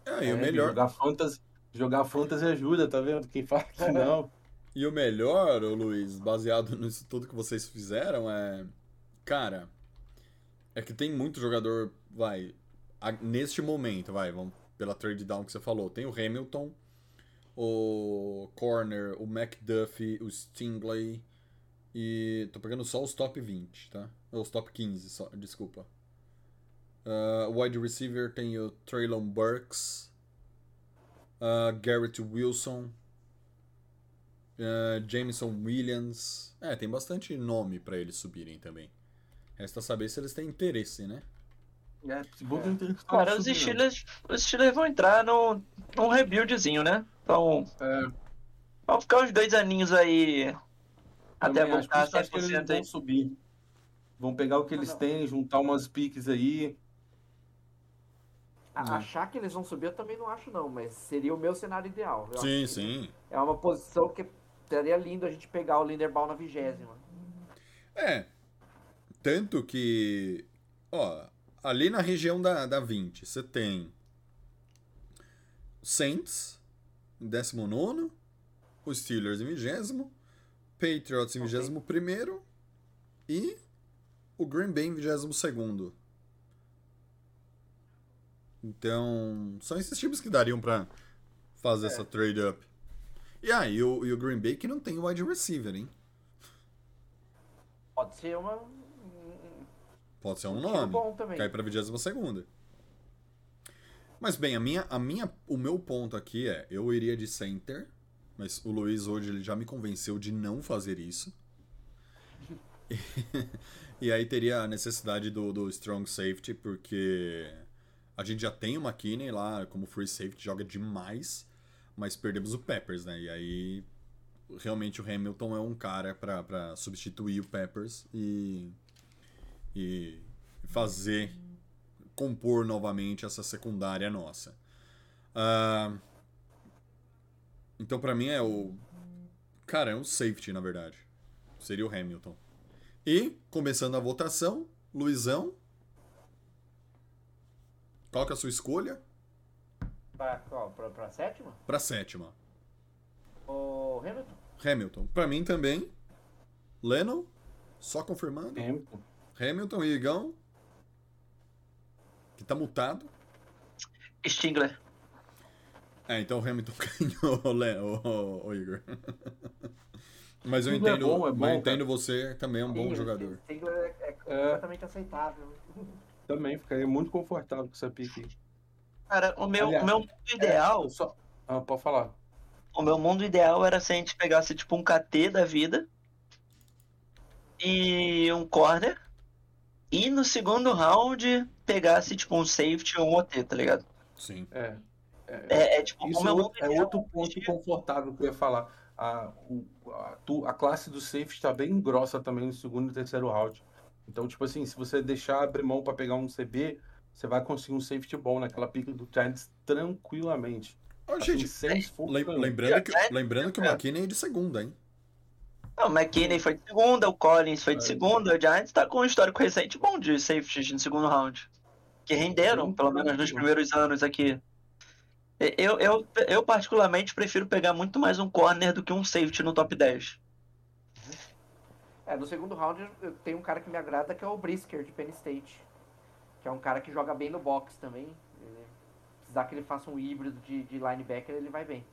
S1: É, e o
S2: É,
S1: melhor,
S2: Jogar fantasy, jogar fantasy ajuda, tá vendo? Quem fala que não.
S1: E o melhor, ô Luiz, baseado nisso tudo que vocês fizeram, é. Cara, é que tem muito jogador, vai. a- neste momento, vai, vamos pela trade down que você falou. Tem o Hamilton, o Corner, o McDuffie, o Stingley. E. tô pegando só os top 20, tá? Os top 15, só, desculpa. O wide receiver tem o Traylon Burks, ah, Garrett Wilson. Uh, Jameson Williams. É, tem bastante nome pra eles subirem também. Resta saber se eles têm interesse, né?
S2: É, não tem
S4: Cara, os. Steelers, os Steelers vão entrar no, num rebuildzinho, né? Então,
S2: É,
S4: vão ficar uns dois aninhos aí até
S2: também acho, por
S4: voltar
S2: eu acho que eles
S4: 100%
S2: vão subir. Vão pegar o que eles têm, juntar umas piques aí.
S3: A-
S1: Hum.
S3: Achar que eles vão subir eu também não acho não, mas seria o meu cenário ideal. Eu
S1: Sim, sim.
S3: É uma posição que seria lindo a gente pegar o Linderbaum na vigésima.
S1: É. Tanto que. Ó, ali na região da, da 20, você tem. Saints em 19, os Steelers em 20, Patriots em
S3: Ok.
S1: 21 e o Green Bay em 22. Então, são esses times que dariam pra fazer essa trade up. E aí, e o, e o Green Bay que não tem wide receiver, hein?
S3: Pode ser uma. um-
S1: Pode ser um
S3: um
S1: nome.
S3: bom também.
S1: Cai pra 22 segunda. Mas bem, a minha, a minha, o meu ponto aqui é, eu iria de center, mas o Luiz hoje ele já me convenceu de não fazer isso. E, aí teria a necessidade do, do strong safety, porque a gente já tem o McKinney lá como free safety, joga demais, mas perdemos o Peppers, né? E aí realmente o Hamilton é um cara para substituir o Peppers e, e fazer compor novamente essa secundária nossa. Uh, então, para mim, é o. Cara, é um safety, na verdade. Seria o Hamilton. E, começando a votação, Luizão. Qual que é a sua escolha?
S3: Pra, qual? Pra, pra sétima?
S1: Pra sétima.
S3: O Hamilton?
S1: Hamilton. Pra mim também. Lennon. Só confirmando.
S2: Hamilton.
S1: Hamilton e Igão. Que tá mutado.
S4: Stingler.
S1: É, então o Hamilton ganhou, o, Le- o- o- Igor. Mas eu
S2: é
S1: entendo,
S2: bom, é bom,
S1: eu entendo você também é um bom
S3: Sim,
S1: jogador.
S3: Stigler é, é completamente aceitável.
S2: Também ficaria muito confortável com essa pique.
S4: Cara, o meu,
S2: Aliás,
S4: o meu mundo ideal,
S2: Eu Só... Ah, pode falar.
S4: o meu mundo ideal era se a gente pegasse tipo um KT da vida e um corner e no segundo round pegasse tipo um safety ou um OT, tá ligado?
S1: Sim.
S2: É.
S4: É, é, tipo,
S2: Isso é outro- é outro ponto confortável que eu ia falar. A, o- a, tu- a classe do safety está bem grossa também no segundo e terceiro round. Então, tipo assim, se você deixar abrir mão para pegar um CB, você vai conseguir um safety bom naquela pick do Giants tranquilamente.
S1: Ó,
S2: Assim,
S1: gente,
S2: sem esforço
S1: lem- lembrando, que,
S4: É,
S1: lembrando que o
S4: é.
S1: McKinney é de segunda, hein?
S4: Não, o McKinney foi de segunda, o Collins foi de
S2: É.
S4: segunda, o Giants tá com um histórico recente bom de safeties no segundo round. Que renderam, pelo menos nos primeiros anos aqui. Eu, eu, eu particularmente prefiro pegar muito mais um corner do que um safety no top 10.
S3: É, no segundo round eu tenho um cara que me agrada que é o Brisker de Penn State. Que é um cara que joga bem no box também. Ele- precisar que ele faça um híbrido de, de linebacker, ele vai bem.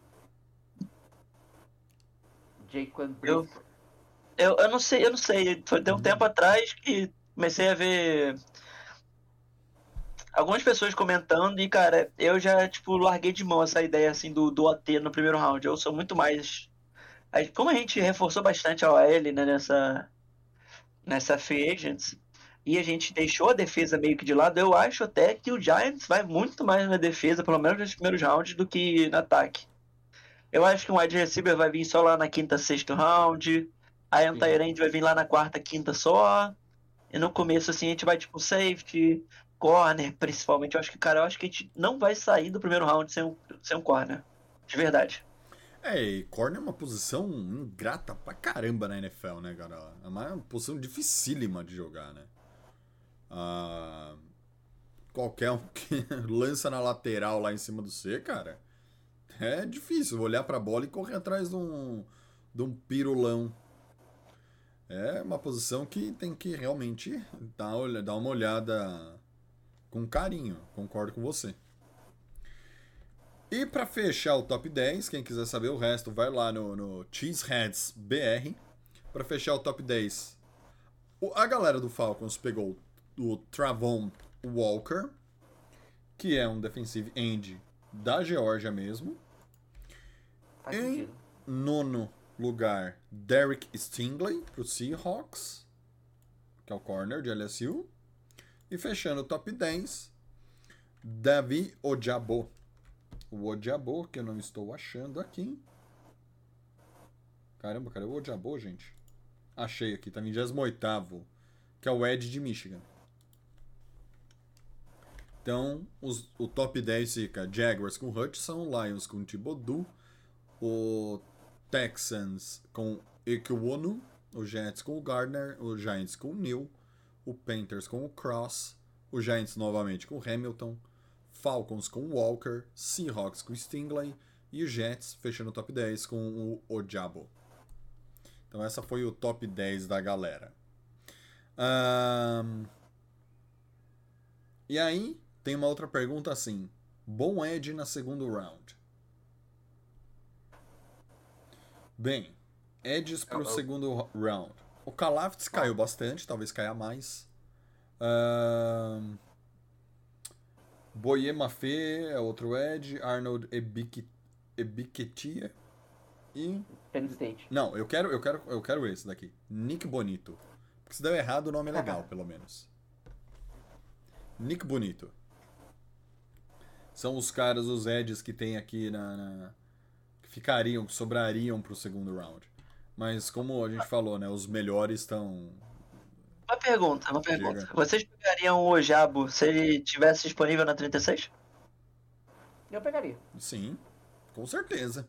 S3: Jaquan
S4: Eu-
S3: Brisker.
S4: Eu, eu não sei, eu não sei. Foi tem um tempo atrás que comecei a ver algumas pessoas comentando e, cara, eu já, tipo, larguei de mão essa ideia, assim, do, do OT no primeiro round. Eu sou muito mais... aí, Como a gente reforçou bastante a OL, né, nessa, nessa Free Agents, e a gente deixou a defesa meio que de lado, eu acho até que o Giants vai muito mais na defesa, pelo menos nos primeiros rounds, do que no ataque. Eu acho que um wide receiver vai vir só lá na quinta, sexto round. Aí um. Tyrande vai vir lá na quarta, quinta só. E no começo, assim, a gente vai tipo safety, corner, principalmente. Eu acho que, cara, eu acho que a gente não vai sair do primeiro round sem um, sem um corner. De verdade.
S1: É, e corner é uma posição ingrata pra caramba na NFL, né, cara? É uma posição dificílima de jogar, né? Ah, qualquer um que lança na lateral lá em cima do C, cara, é difícil olhar pra bola e correr atrás de um, de um pirulão. É uma posição que tem que realmente dar, dar uma olhada com carinho. Concordo com você. E pra fechar o top 10, quem quiser saber o resto, vai lá no, no Cheeseheads BR. Pra fechar o top 10, o- a galera do Falcons pegou o Travon Walker, que é um defensive end da Geórgia mesmo.
S3: Faz
S1: Em
S3: sentido.
S1: nono lugar, Derek Stingley pro Seahawks, que é o corner de LSU. E fechando o top 10, Davi Ojabo. O Ojabo, que eu não estou achando aqui. Caramba, cadê o Ojabo, gente? Achei aqui, tá em 28 que é o Ed de Michigan. Então, os- o top 10 fica Jaguars com Hutchinson, Lions com Thibodeau, o Texans com Ekwonu, o Jets com o Gardner, o Giants com o Neal, o Panthers com o Cross, o Giants novamente com o Hamilton, Falcons com o Walker, Seahawks com o Stingley e o Jets fechando o top 10 com o Ojabo. Então essa foi o top 10 da galera. Ahn, E aí, tem uma outra pergunta assim. Bom Ed na segundo round. Bem, Edges pro
S2: Eu- eu-
S1: segundo ro- round. O Kalafdis caiu bastante, talvez caia mais. Ahn, Boye Mafé é outro Ed. Arnold Ebique- Ebiquetia. E.
S3: Penn State.
S1: Não, eu quero, eu quero, eu quero esse daqui. Nick Bonito. Porque se deu errado, o nome é legal, pelo menos. Nick Bonito. São os caras, os Eds que tem aqui na. na- que ficariam, que sobrariam pro segundo round. Mas como a gente falou, né? Os melhores estão.
S4: Uma pergunta, uma pergunta.
S1: Diga.
S4: Vocês pegariam o Jabo se ele tivesse disponível na 36?
S3: Eu pegaria.
S1: Sim, com certeza.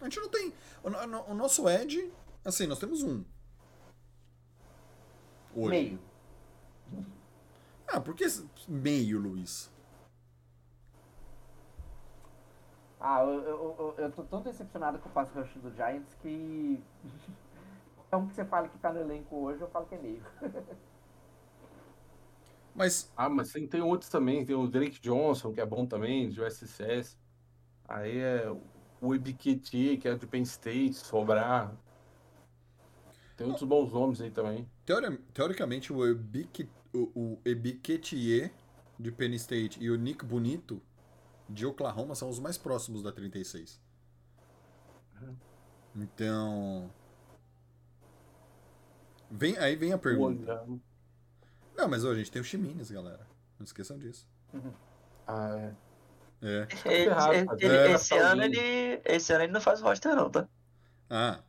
S1: A gente não tem. O, no- o nosso Ed, assim, nós temos um. Hoje.
S3: Meio.
S1: Ah, por que meio, Luiz?
S3: Ah, eu, eu, eu, eu tô tão decepcionado com o pass rush do Giants que. Então que você fala que tá no elenco hoje, eu falo que é meio.
S1: Mas,
S2: Ah, mas tem, tem outros também. Tem o Drake Johnson, que é bom também, de USCS. Aí é o Ebiqueti, que é de Penn State, Sobrar. Tem outros bons nomes aí também.
S1: teori- teoricamente, o, Ebique, o, o Ebiquetier de Penn State e o Nick Bonito de Oklahoma são os mais próximos da 36. Então. Vem, aí vem a pergunta. Não, mas ô, a gente tem o Chimines, galera. Não esqueçam disso.
S2: Ah, é.
S1: É.
S4: Ele-
S2: ferrado,
S4: ele-
S2: cara.
S4: ele-
S1: É.
S4: esse, ano ele, esse ano ele não faz roster não, tá?
S1: Ah,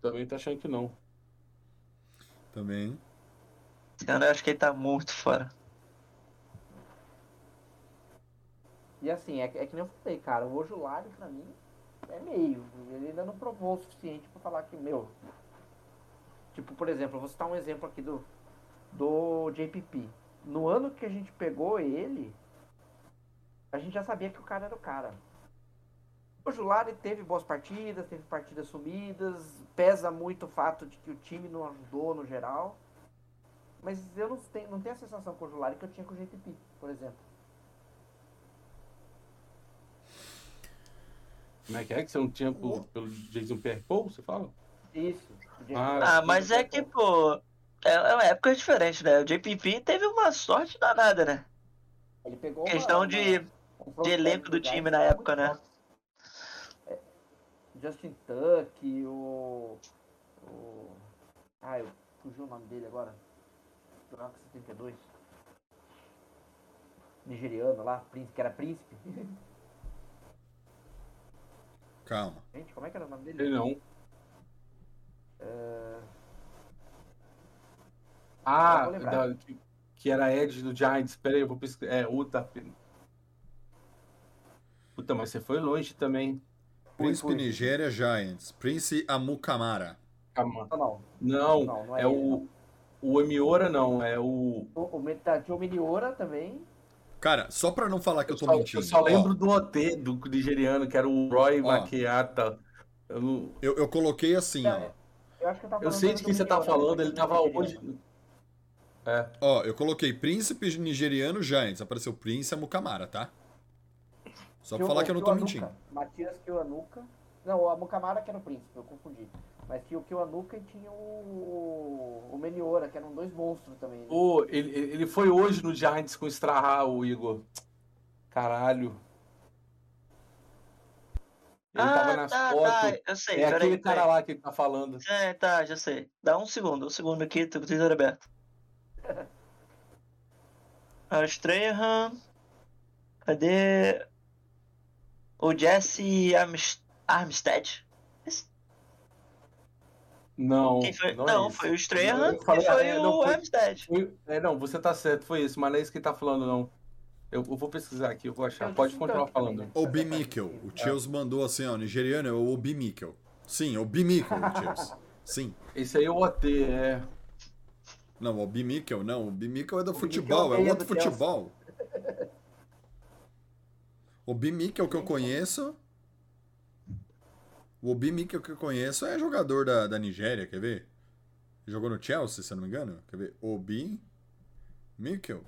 S2: Também tá achando que não.
S1: também.
S4: Esse ano eu acho que ele tá muito fora.
S3: E assim, é, que- é que nem eu falei, cara, o Ojulari pra mim é meio. Ele ainda não provou o suficiente pra falar que, meu. Tipo, por exemplo, eu vou citar um exemplo aqui do, do JPP. No ano que a gente pegou ele, a gente já sabia que o cara era o cara. O Julari teve boas partidas, teve partidas sumidas, pesa muito o fato de que o time não ajudou no geral. Mas eu não tenho, não tenho a sensação com o Julari que eu tinha com o JPP, por exemplo.
S2: Como é que é que você não tinha pelo, pelo Jason Pierre-Paul, você fala?
S3: Isso.
S2: Ah,
S4: Ah, mas é que, pô, é, é uma época diferente, né? O JPP teve uma sorte danada, né?
S3: Ele pegou
S4: Questão
S3: uma-
S4: de-
S3: uma- um
S4: de elenco do time na época, né?
S3: É, Justin Tuck, o. o ah, eu fugiu o nome dele agora. Droga, 72. Nigeriano lá, príncipe, que era príncipe.
S1: Calma.
S3: Gente, como é que era o nome
S2: Ele
S3: dele?
S2: não.
S3: Ah,
S2: Ah, da- que, que era Ed do Giants. Pera aí, eu vou pesquisar. É, Uta. Puta, mas você foi longe também.
S1: Príncipe. Nigéria Giants. Prince Amukamara.
S2: Calma.
S3: não, não.
S2: Não,
S3: Não, não é
S2: é,
S3: ele,
S2: o. O Emiora não, é o.
S3: O, o, Meta- tinha o Miniora também.
S1: Cara, só pra não falar que eu tô
S2: só,
S1: mentindo.
S2: eu só
S1: ó,
S2: lembro do OT, do nigeriano, que era o Roy
S1: Ó.
S2: Maquiata. Eu, não-
S1: eu, eu coloquei assim, ó.
S3: Eu acho que eu tava
S2: eu
S3: falando
S2: sei de quem você tá
S3: Miniora,
S2: falando,
S3: né,
S2: ele tava
S3: nigeriano.
S2: hoje. É.
S1: Ó, eu coloquei Príncipe Nigeriano Giants. Apareceu Prince Amukamara, tá? Só pra falar que eu não tô mentindo.
S3: Matias Kiwanuka. Não, o Amukamara que era o príncipe, eu confundi. Mas tinha o Kiwanuka e tinha o, o Meniora, que eram dois monstros também. né?
S2: Ô, ele, ele foi hoje no Giants com o Straha, o Igor. Caralho. Ele tava
S4: ah,
S2: nas
S4: tá,
S2: fotos.
S4: tá, eu sei,
S2: É
S4: peraí,
S2: aquele cara lá que tá falando.
S4: É, tá, já sei. Dá um segundo, um segundo aqui, tô com o Twitter aberto. Ah, Strahan. Cadê? O Jesse Arms- Armstead?
S2: Não,
S4: foi?
S2: não,
S4: Não,
S2: é
S4: foi o Strahan e foi
S2: é, não,
S4: o
S2: foi-
S4: Armstead.
S2: Foi- É, não, você tá certo, foi isso, mas não é isso que ele tá falando, não. Eu, eu vou pesquisar aqui, eu vou achar.
S3: Eu
S2: Pode continuar falando.
S1: Obi Mikkel. O Chills mandou assim, ó. Nigeriano é o Obi Mikkel. Sim, Obi Mikkel, o Chills. Sim.
S2: Esse aí é o OT, é.
S1: Não, o Obi Mikkel não. O Obi Mikkel é do
S3: Obi
S1: futebol, é
S3: é
S1: outro futebol. O Obi Mikkel que eu conheço. O Obi Mikkel que eu conheço é jogador da, da Nigéria, quer ver? Jogou no Chelsea, se eu não me engano. Quer ver? Obi Mikkel.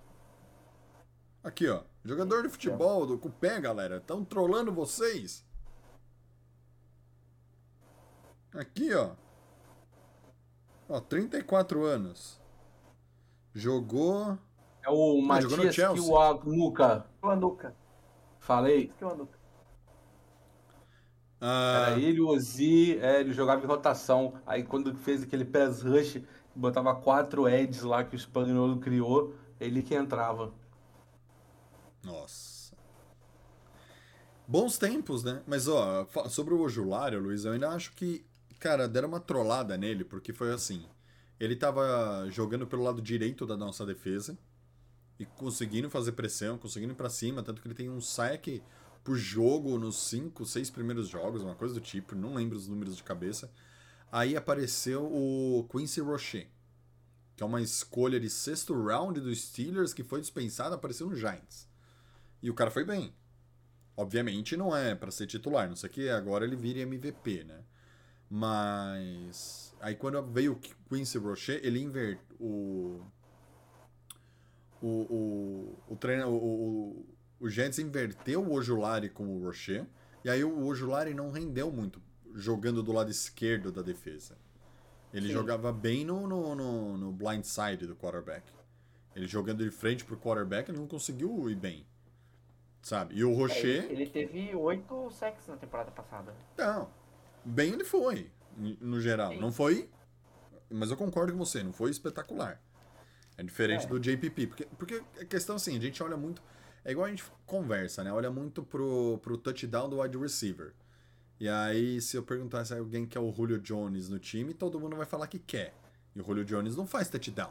S1: Aqui, ó. Jogador de futebol do com o pé, galera. Estão trolando vocês. Aqui, ó. Ó, 34 anos. Jogou.
S2: É o
S1: Ah, jogou no
S2: Matias
S1: Chelsea.
S2: Kiwanuka.
S3: O Anuka.
S2: Falei.
S1: Ah,
S2: Era ele, o Ozzy, é, ele jogava em rotação. Aí quando fez aquele pass rush, botava quatro Eds lá que o Spaniolo criou, ele que entrava.
S1: Nossa. Bons tempos, né? Mas, ó, sobre o Ojulário, Luiz, eu ainda acho que, cara, deram uma trollada nele, porque foi assim. Ele tava jogando pelo lado direito da nossa defesa e conseguindo fazer pressão, conseguindo ir pra cima, tanto que ele tem um saque por jogo nos cinco, seis primeiros jogos, uma coisa do tipo, não lembro os números de cabeça. Aí apareceu o Quincy Rocher, que é uma escolha de sexto round dos Steelers que foi dispensada, apareceu no Giants. E o cara foi bem. Obviamente não é pra ser titular, não sei que agora ele vire MVP, né? Mas aí quando veio o Quincy Rocher, ele inverteu o o o o, treino, o, o, o Giants inverteu o Ojulari com o Rocher, e aí o Ojulari não rendeu muito jogando do lado esquerdo da defesa. Ele
S3: Sim.
S1: jogava bem no, no, no, no blind side do quarterback. Ele jogando de frente pro quarterback, ele não conseguiu ir bem. Sabe? E o
S3: É,
S1: Rocher.
S3: ele, ele teve oito sacks na temporada passada.
S1: Não. Bem ele foi, no geral.
S3: Sim.
S1: Não foi. Mas eu concordo com você, não foi espetacular. É diferente
S3: É.
S1: do JPP. Porque, porque a questão assim, a gente olha muito. É igual a gente conversa, né? Olha muito pro, pro touchdown do wide receiver. E aí, se eu perguntar se alguém quer o Julio Jones no time, todo mundo vai falar que quer. E o Julio Jones não faz touchdown.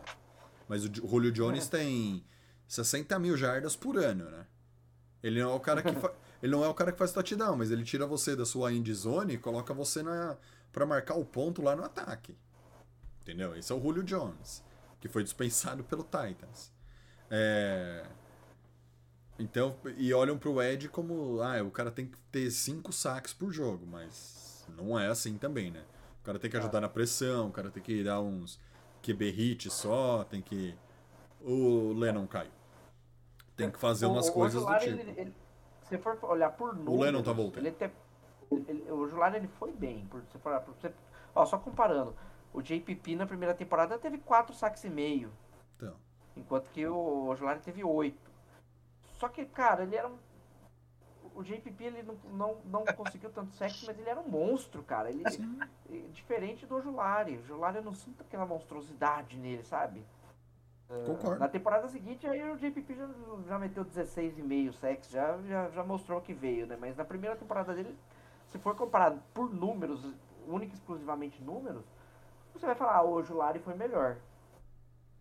S1: Mas o Julio Jones tem 60 mil jardas por ano, né? Ele não é o cara que fa... ele não é o cara que faz touchdown, mas ele tira você da sua end zone e coloca você na para marcar o ponto lá no ataque. Entendeu? Esse é o Julio Jones, que foi dispensado pelo Titans. É... Então, e olham pro Ed como, ah, o cara tem que ter cinco saques por jogo, mas não é assim também, né? O cara tem que ajudar na pressão, o cara tem que dar uns QB hits só, tem que o Lennon caiu. Tem que fazer
S3: O-
S1: umas
S3: o
S1: coisas do
S3: Ojulari,
S1: tipo.
S3: ele- ele- se for olhar por números,
S1: Lennon tá voltando.
S3: Ele te- ele- o Ojulari ele foi bem. Por, se for, por- ó, só comparando. O JPP na primeira temporada teve quatro saques e meio.
S1: Então,
S3: Enquanto que o Ojulari teve oito. Só que, cara, ele era um. O JPP ele não, não, não conseguiu tanto sexo, mas ele era um monstro, cara. Ele, diferente do Ojulari. O Ojulari eu não sinto aquela monstruosidade nele, sabe?
S1: Concordo.
S3: Na temporada seguinte, aí o JPP já, já meteu 16,5 sacks, já, já, já mostrou que veio, né? Mas na primeira temporada dele, se for comparado por números, única e exclusivamente números, você vai falar, ah, o Julari foi melhor.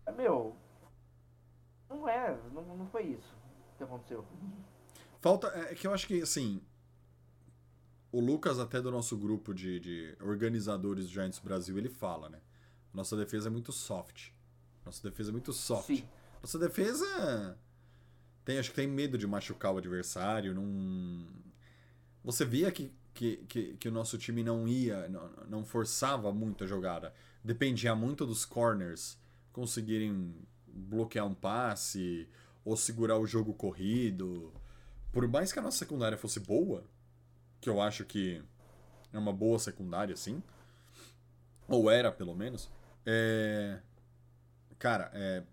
S3: É, Meu, não é, não, não foi isso que aconteceu.
S1: Falta. É que eu acho que, assim. O Lucas, até do nosso grupo de, de organizadores do Giants Brasil, ele fala, né? Nossa defesa é muito soft. Nossa defesa é muito soft.
S3: Sim.
S1: Nossa defesa. Tem, acho que tem medo de machucar o adversário. Não. Você via que, que, que, que o nosso time não ia, não, não forçava muito a jogada. Dependia muito dos corners conseguirem bloquear um passe ou segurar o jogo corrido. Por mais que a nossa secundária fosse boa, que eu acho que é uma boa secundária, sim, ou era pelo menos, é... cara, é...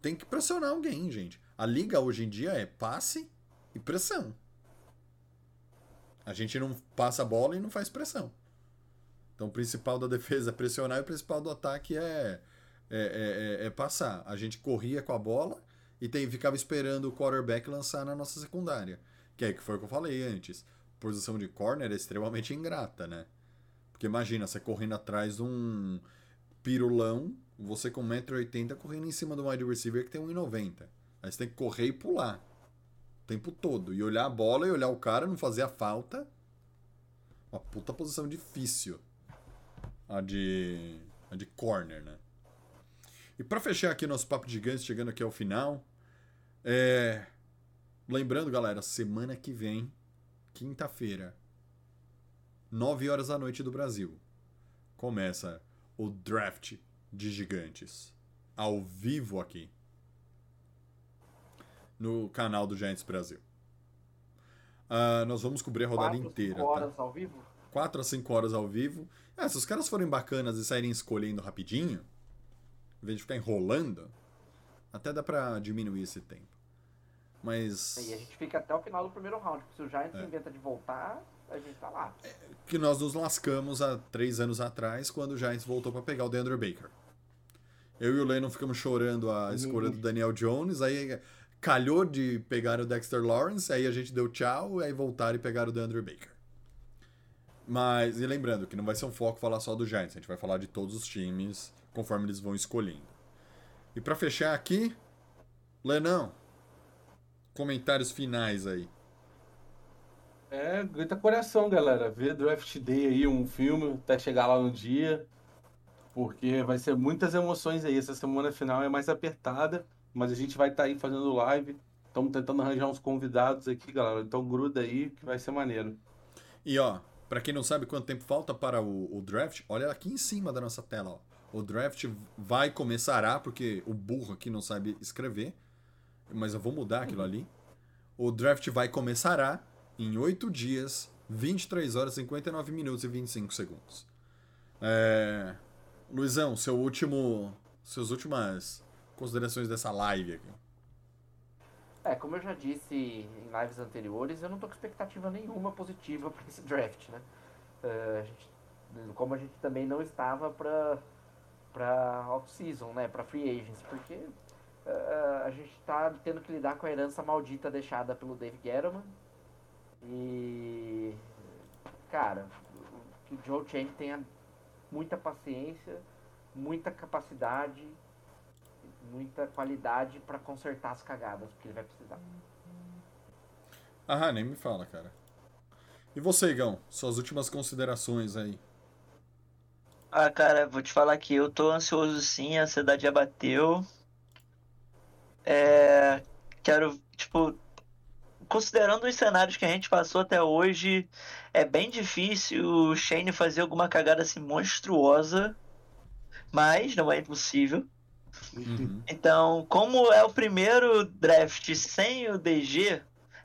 S1: tem que pressionar alguém, gente. A liga hoje em dia é passe e pressão. A gente não passa a bola e não faz pressão. Então o principal da defesa é pressionar e o principal do ataque é, é, é, é- é passar. A gente corria com a bola e tem, ficava esperando o quarterback lançar na nossa secundária. Que é que foi o que eu falei antes. Posição de corner é extremamente ingrata, né? Porque imagina, você correndo atrás de um pirulão, você com 1,80m correndo em cima do wide receiver que tem 1,90m. Aí você tem que correr e pular. O tempo todo. E olhar a bola e olhar o cara, não fazer a falta. Uma puta posição difícil. A de. A de corner, né? E pra fechar aqui nosso papo de gigantes, chegando aqui ao final. É. Lembrando, galera, semana que vem, quinta-feira, 9 horas da noite do Brasil, começa o draft de gigantes. Ao vivo aqui. No canal do Giants Brasil. Ah, nós vamos cobrir a rodada
S3: Quatro,
S1: inteira.
S3: cinco
S1: tá?
S3: horas ao vivo?
S1: 4 a 5 horas ao vivo. Ah, se os caras forem bacanas e saírem escolhendo rapidinho, em vez de ficar enrolando, até dá pra diminuir esse tempo. Mas.
S3: E a gente fica até o final do primeiro round, porque se o Giants
S1: É.
S3: inventa de voltar, a gente tá lá.
S1: que nós nos lascamos há três anos atrás, quando o Giants voltou pra pegar o DeAndre Baker. Eu e o Lennon ficamos chorando a escolha do Daniel Jones, aí calhou de pegar o Dexter Lawrence, aí a gente deu tchau, aí voltaram e pegaram o DeAndre Baker. Mas, e lembrando que não vai ser um foco falar só do Giants, a gente vai falar de todos os times conforme eles vão escolhendo. E pra fechar aqui, Lenão, comentários finais aí.
S2: É, grita coração, galera. Ver Draft Day aí, um filme, até chegar lá no dia. Porque vai ser muitas emoções aí. Essa semana final é mais apertada, mas a gente vai estar aí fazendo live. Estamos tentando arranjar uns convidados aqui, galera. Então gruda aí que vai ser maneiro.
S1: E ó, pra quem não sabe quanto tempo falta para o, o draft, olha aqui em cima da nossa tela, ó. O draft vai começará, porque o burro aqui não sabe escrever, mas eu vou mudar aquilo ali. O draft vai começará em 8 dias, 23 horas, 59 minutos e 25 segundos. É... Luizão, seu último, suas últimas considerações dessa live aqui.
S3: É, como eu já disse em lives anteriores, eu não tô com expectativa nenhuma positiva para esse draft, né? Eh, a gente- como a gente também não estava para para off-season, né? Para free agents, porque eh, a gente tá tendo que lidar com a herança maldita deixada pelo Dave Gettleman. E cara, que o Joe Change tenha muita paciência, muita capacidade muita qualidade pra consertar as cagadas, porque ele vai precisar.
S1: Ah, nem me fala, cara. E você, Igão? Suas últimas considerações aí.
S4: Ah, cara, vou te falar que eu tô ansioso sim, a ansiedade já bateu. É, quero, tipo, considerando os cenários que a gente passou até hoje, é bem difícil o Shane fazer alguma cagada assim monstruosa, mas não é impossível.
S1: Uhum.
S4: Então, como é o primeiro draft sem o DG,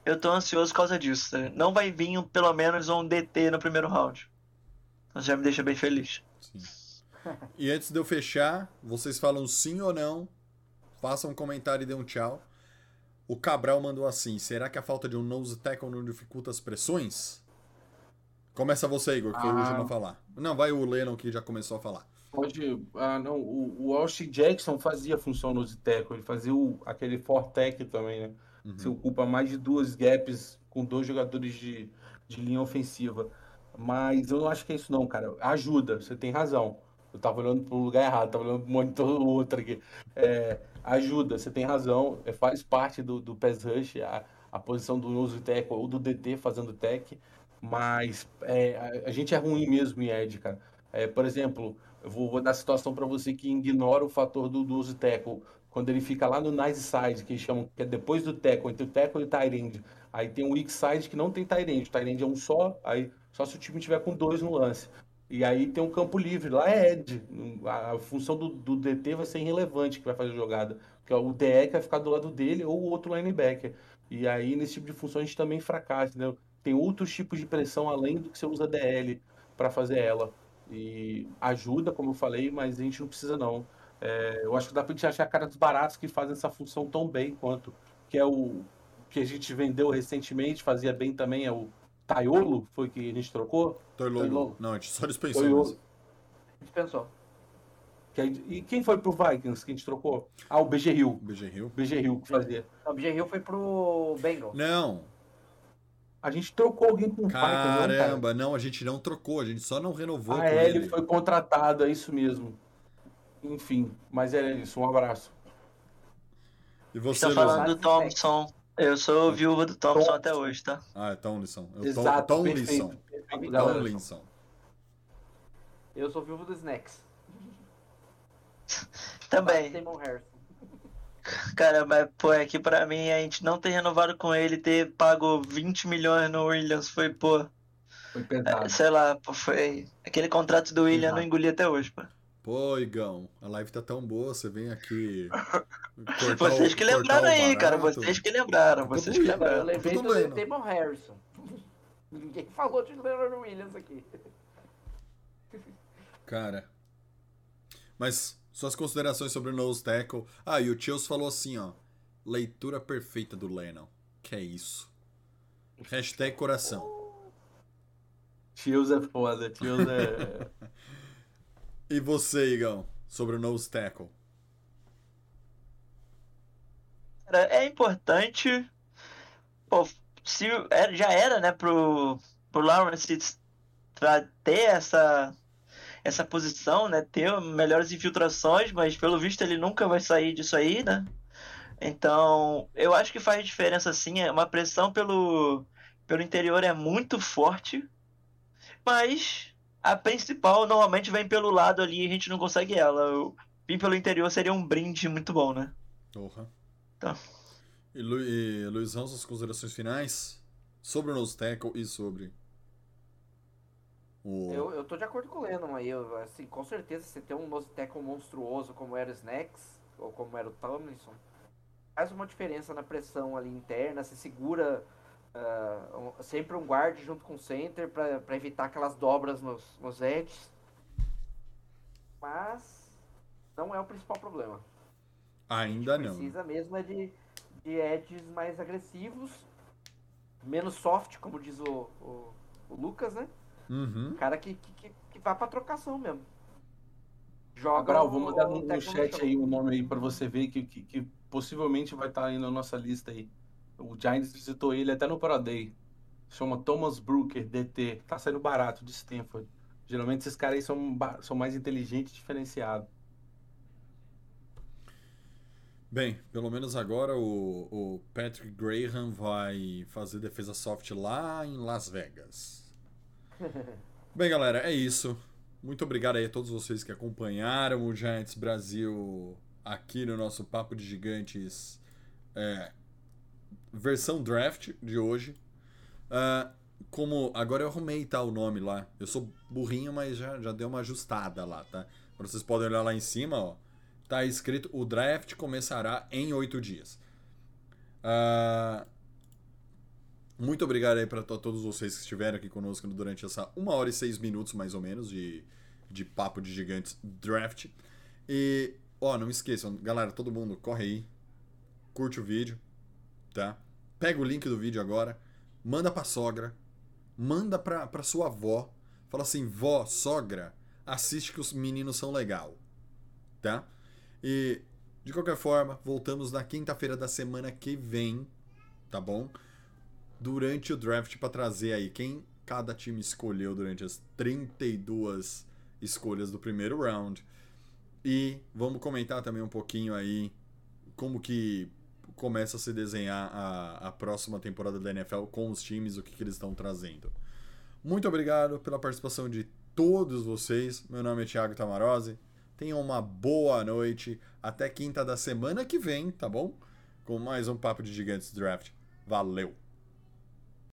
S4: eu tô ansioso por causa disso. tá? Não vai vir um- pelo menos um DT no primeiro round. Isso já me deixa bem feliz.
S1: Sim. E antes de eu fechar, vocês falam sim ou não. Façam um comentário e dê um tchau. O Cabral mandou assim: será que a falta de um nose tackle não dificulta as pressões? Começa você, Igor, que foi o
S2: Ah.
S1: último a falar. Não, vai o Lennon que já começou a falar.
S2: Pode. Ah, não. O, o Austin Jackson fazia a função no tackle. Ele fazia o, aquele Fortec também, né?
S1: Uhum.
S2: Você ocupa mais de duas gaps com dois jogadores de, de linha ofensiva. Mas eu não acho que é isso, não, cara. Ajuda, você tem razão. Eu tava olhando pro lugar errado, tava olhando pro monitor outro aqui. É, ajuda, você tem razão. É, faz parte do, do pass rush, a, a posição do nose tackle ou do DT fazendo tech. Mas é, a, a gente é ruim mesmo em edge, cara. É, por exemplo, eu vou, vou dar situação para você que ignora o fator do nose tackle. Quando ele fica lá no nice side, que chamam, que é depois do tackle, entre o tackle e o tight. Aí tem o weak side que não tem tight end. O tight end é um só, aí só se o time tiver com dois no lance. E aí tem um campo livre, lá é edge. A, função do, do DT vai ser irrelevante que vai fazer a jogada. Porque o DE vai ficar do lado dele ou o outro linebacker. E aí, nesse tipo de função, a gente também fracassa, entendeu? Tem outros tipos de pressão além do que você usa DL para fazer ela. E ajuda, como eu falei, mas a gente não precisa não. É, eu acho que dá pra gente achar caras baratos que fazem essa função tão bem quanto. Que é o que a gente vendeu recentemente, fazia bem também, é o Taiolo, foi que a gente trocou.
S1: Toilogo. Não, a gente só dispensou.
S2: Foi o-
S1: mesmo.
S3: Dispensou.
S2: a e quem foi pro Vikings que a gente trocou? Ah, o BG Hill.
S1: BG Hill.
S2: BG Hill que fazia.
S3: O BG Hill foi pro Bengals.
S1: Não,
S2: A gente trocou alguém com o Vikings, não, cara?
S1: caramba, não, a gente não trocou, a gente só não renovou
S2: Ah,
S1: com
S2: é, ele
S1: ele.
S2: foi contratado, é isso mesmo. Enfim, mas é isso, um abraço.
S1: E você,
S4: Tá
S1: Luizão?
S4: falando do Thompson. Eu sou viúva do Thompson até hoje, tá?
S1: Ah, é Tomlinson. É o Tom-
S2: Exato,
S1: Tomlinson.
S2: perfeito, perfeito.
S1: Tomlinson.
S3: Eu sou viúvo do Snacks.
S4: Também. Cara, mas pô, é que pra mim a gente não ter renovado com ele, ter pago 20 milhões no Williams, foi, pô,
S2: Foi
S4: é,
S2: pesado.
S4: sei lá, pô, foi. Aquele contrato do Williams eu não
S2: Exato.
S4: engoli até hoje, pô.
S1: Pô, Igão, a live tá tão boa, você vem aqui.
S4: Vocês que lembraram aí, cara, vocês que lembraram, vocês que
S1: Tudo
S3: Eu
S4: lembraram.
S3: lembrei do. Damon Harrison. Ninguém falou de Leonard Williams aqui.
S1: Cara. Mas Suas considerações sobre o nose tackle. Ah, e o Chills falou assim, ó. Leitura perfeita do Lennon. Que é isso. Hashtag coração.
S2: Tios é foda, tios é.
S1: E você, Igão? Sobre o nose tackle.
S4: É importante. Pô, se era- já era, né, pro, pro Lawrence ter essa, essa posição, né, ter melhores infiltrações, mas pelo visto ele nunca vai sair disso aí, né? Então, eu acho que faz diferença sim. é Uma pressão pelo, pelo interior é muito forte, mas a principal normalmente vem pelo lado ali e a gente não consegue ela. O- Vir pelo interior seria um brinde muito bom, né?
S1: Porra.
S4: Tá.
S1: E, Lu, e Luizão, suas considerações finais? Sobre o nose tackle e sobre o...
S3: Eu, eu tô de acordo com o Lennon aí. eu, assim, com certeza, você ter um nose tackle monstruoso como era o Snacks, ou como era o Tomlinson, faz uma diferença na pressão ali interna. Você segura ah, um- sempre um guard junto com o center pra, pra evitar aquelas dobras nos, nos edges. Mas não é o principal problema.
S1: Ainda não.
S3: Precisa mesmo é de, de edges mais agressivos, menos soft, como diz o, o, o Lucas, né?
S1: Uhum.
S3: Cara que, que, que, que vá pra trocação mesmo. Joga o-
S2: vou mandar no, no chat aí o nome aí pra você ver que, que, que possivelmente vai estar aí na nossa lista aí. O Giants visitou ele até no Pro Day. Chama Thomas Brooker, DT. Tá saindo barato de Stanford. Geralmente esses caras aí são, são mais inteligentes e diferenciados.
S1: Bem, pelo menos agora o, o Patrick Graham vai fazer defesa soft lá em Las Vegas. Bem, galera, é isso. Muito obrigado aí a todos vocês que acompanharam o Giants Brasil aqui no nosso Papo de Gigantes é, versão draft de hoje. Ah, como agora eu arrumei tá, o nome lá. Eu sou burrinho, mas já, já deu uma ajustada lá, tá? Agora vocês podem olhar lá em cima, ó. Tá escrito: o draft começará em oito dias. Ah, muito obrigado aí para todos vocês que estiveram aqui conosco durante essa uma hora e seis minutos, mais ou menos, de, de papo de gigantes draft. E, ó, não esqueçam, galera, todo mundo, corre aí, curte o vídeo, tá? Pega o link do vídeo agora, manda pra sogra, manda pra, pra sua avó, fala assim, vó, sogra, assiste que os meninos são legal, tá? E, de qualquer forma, voltamos na quinta-feira da semana que vem, tá bom? Durante o draft para trazer aí quem cada time escolheu durante as 32 escolhas do primeiro round. E vamos comentar também um pouquinho aí como que começa a se desenhar a, a próxima temporada da NFL com os times, o que, que eles estão trazendo. Muito obrigado pela participação de todos vocês. Meu nome é Thiago Tamarose. Tenham uma boa noite. Até quinta da semana que vem, tá bom? Com mais um Papo de Gigantes Draft. Valeu!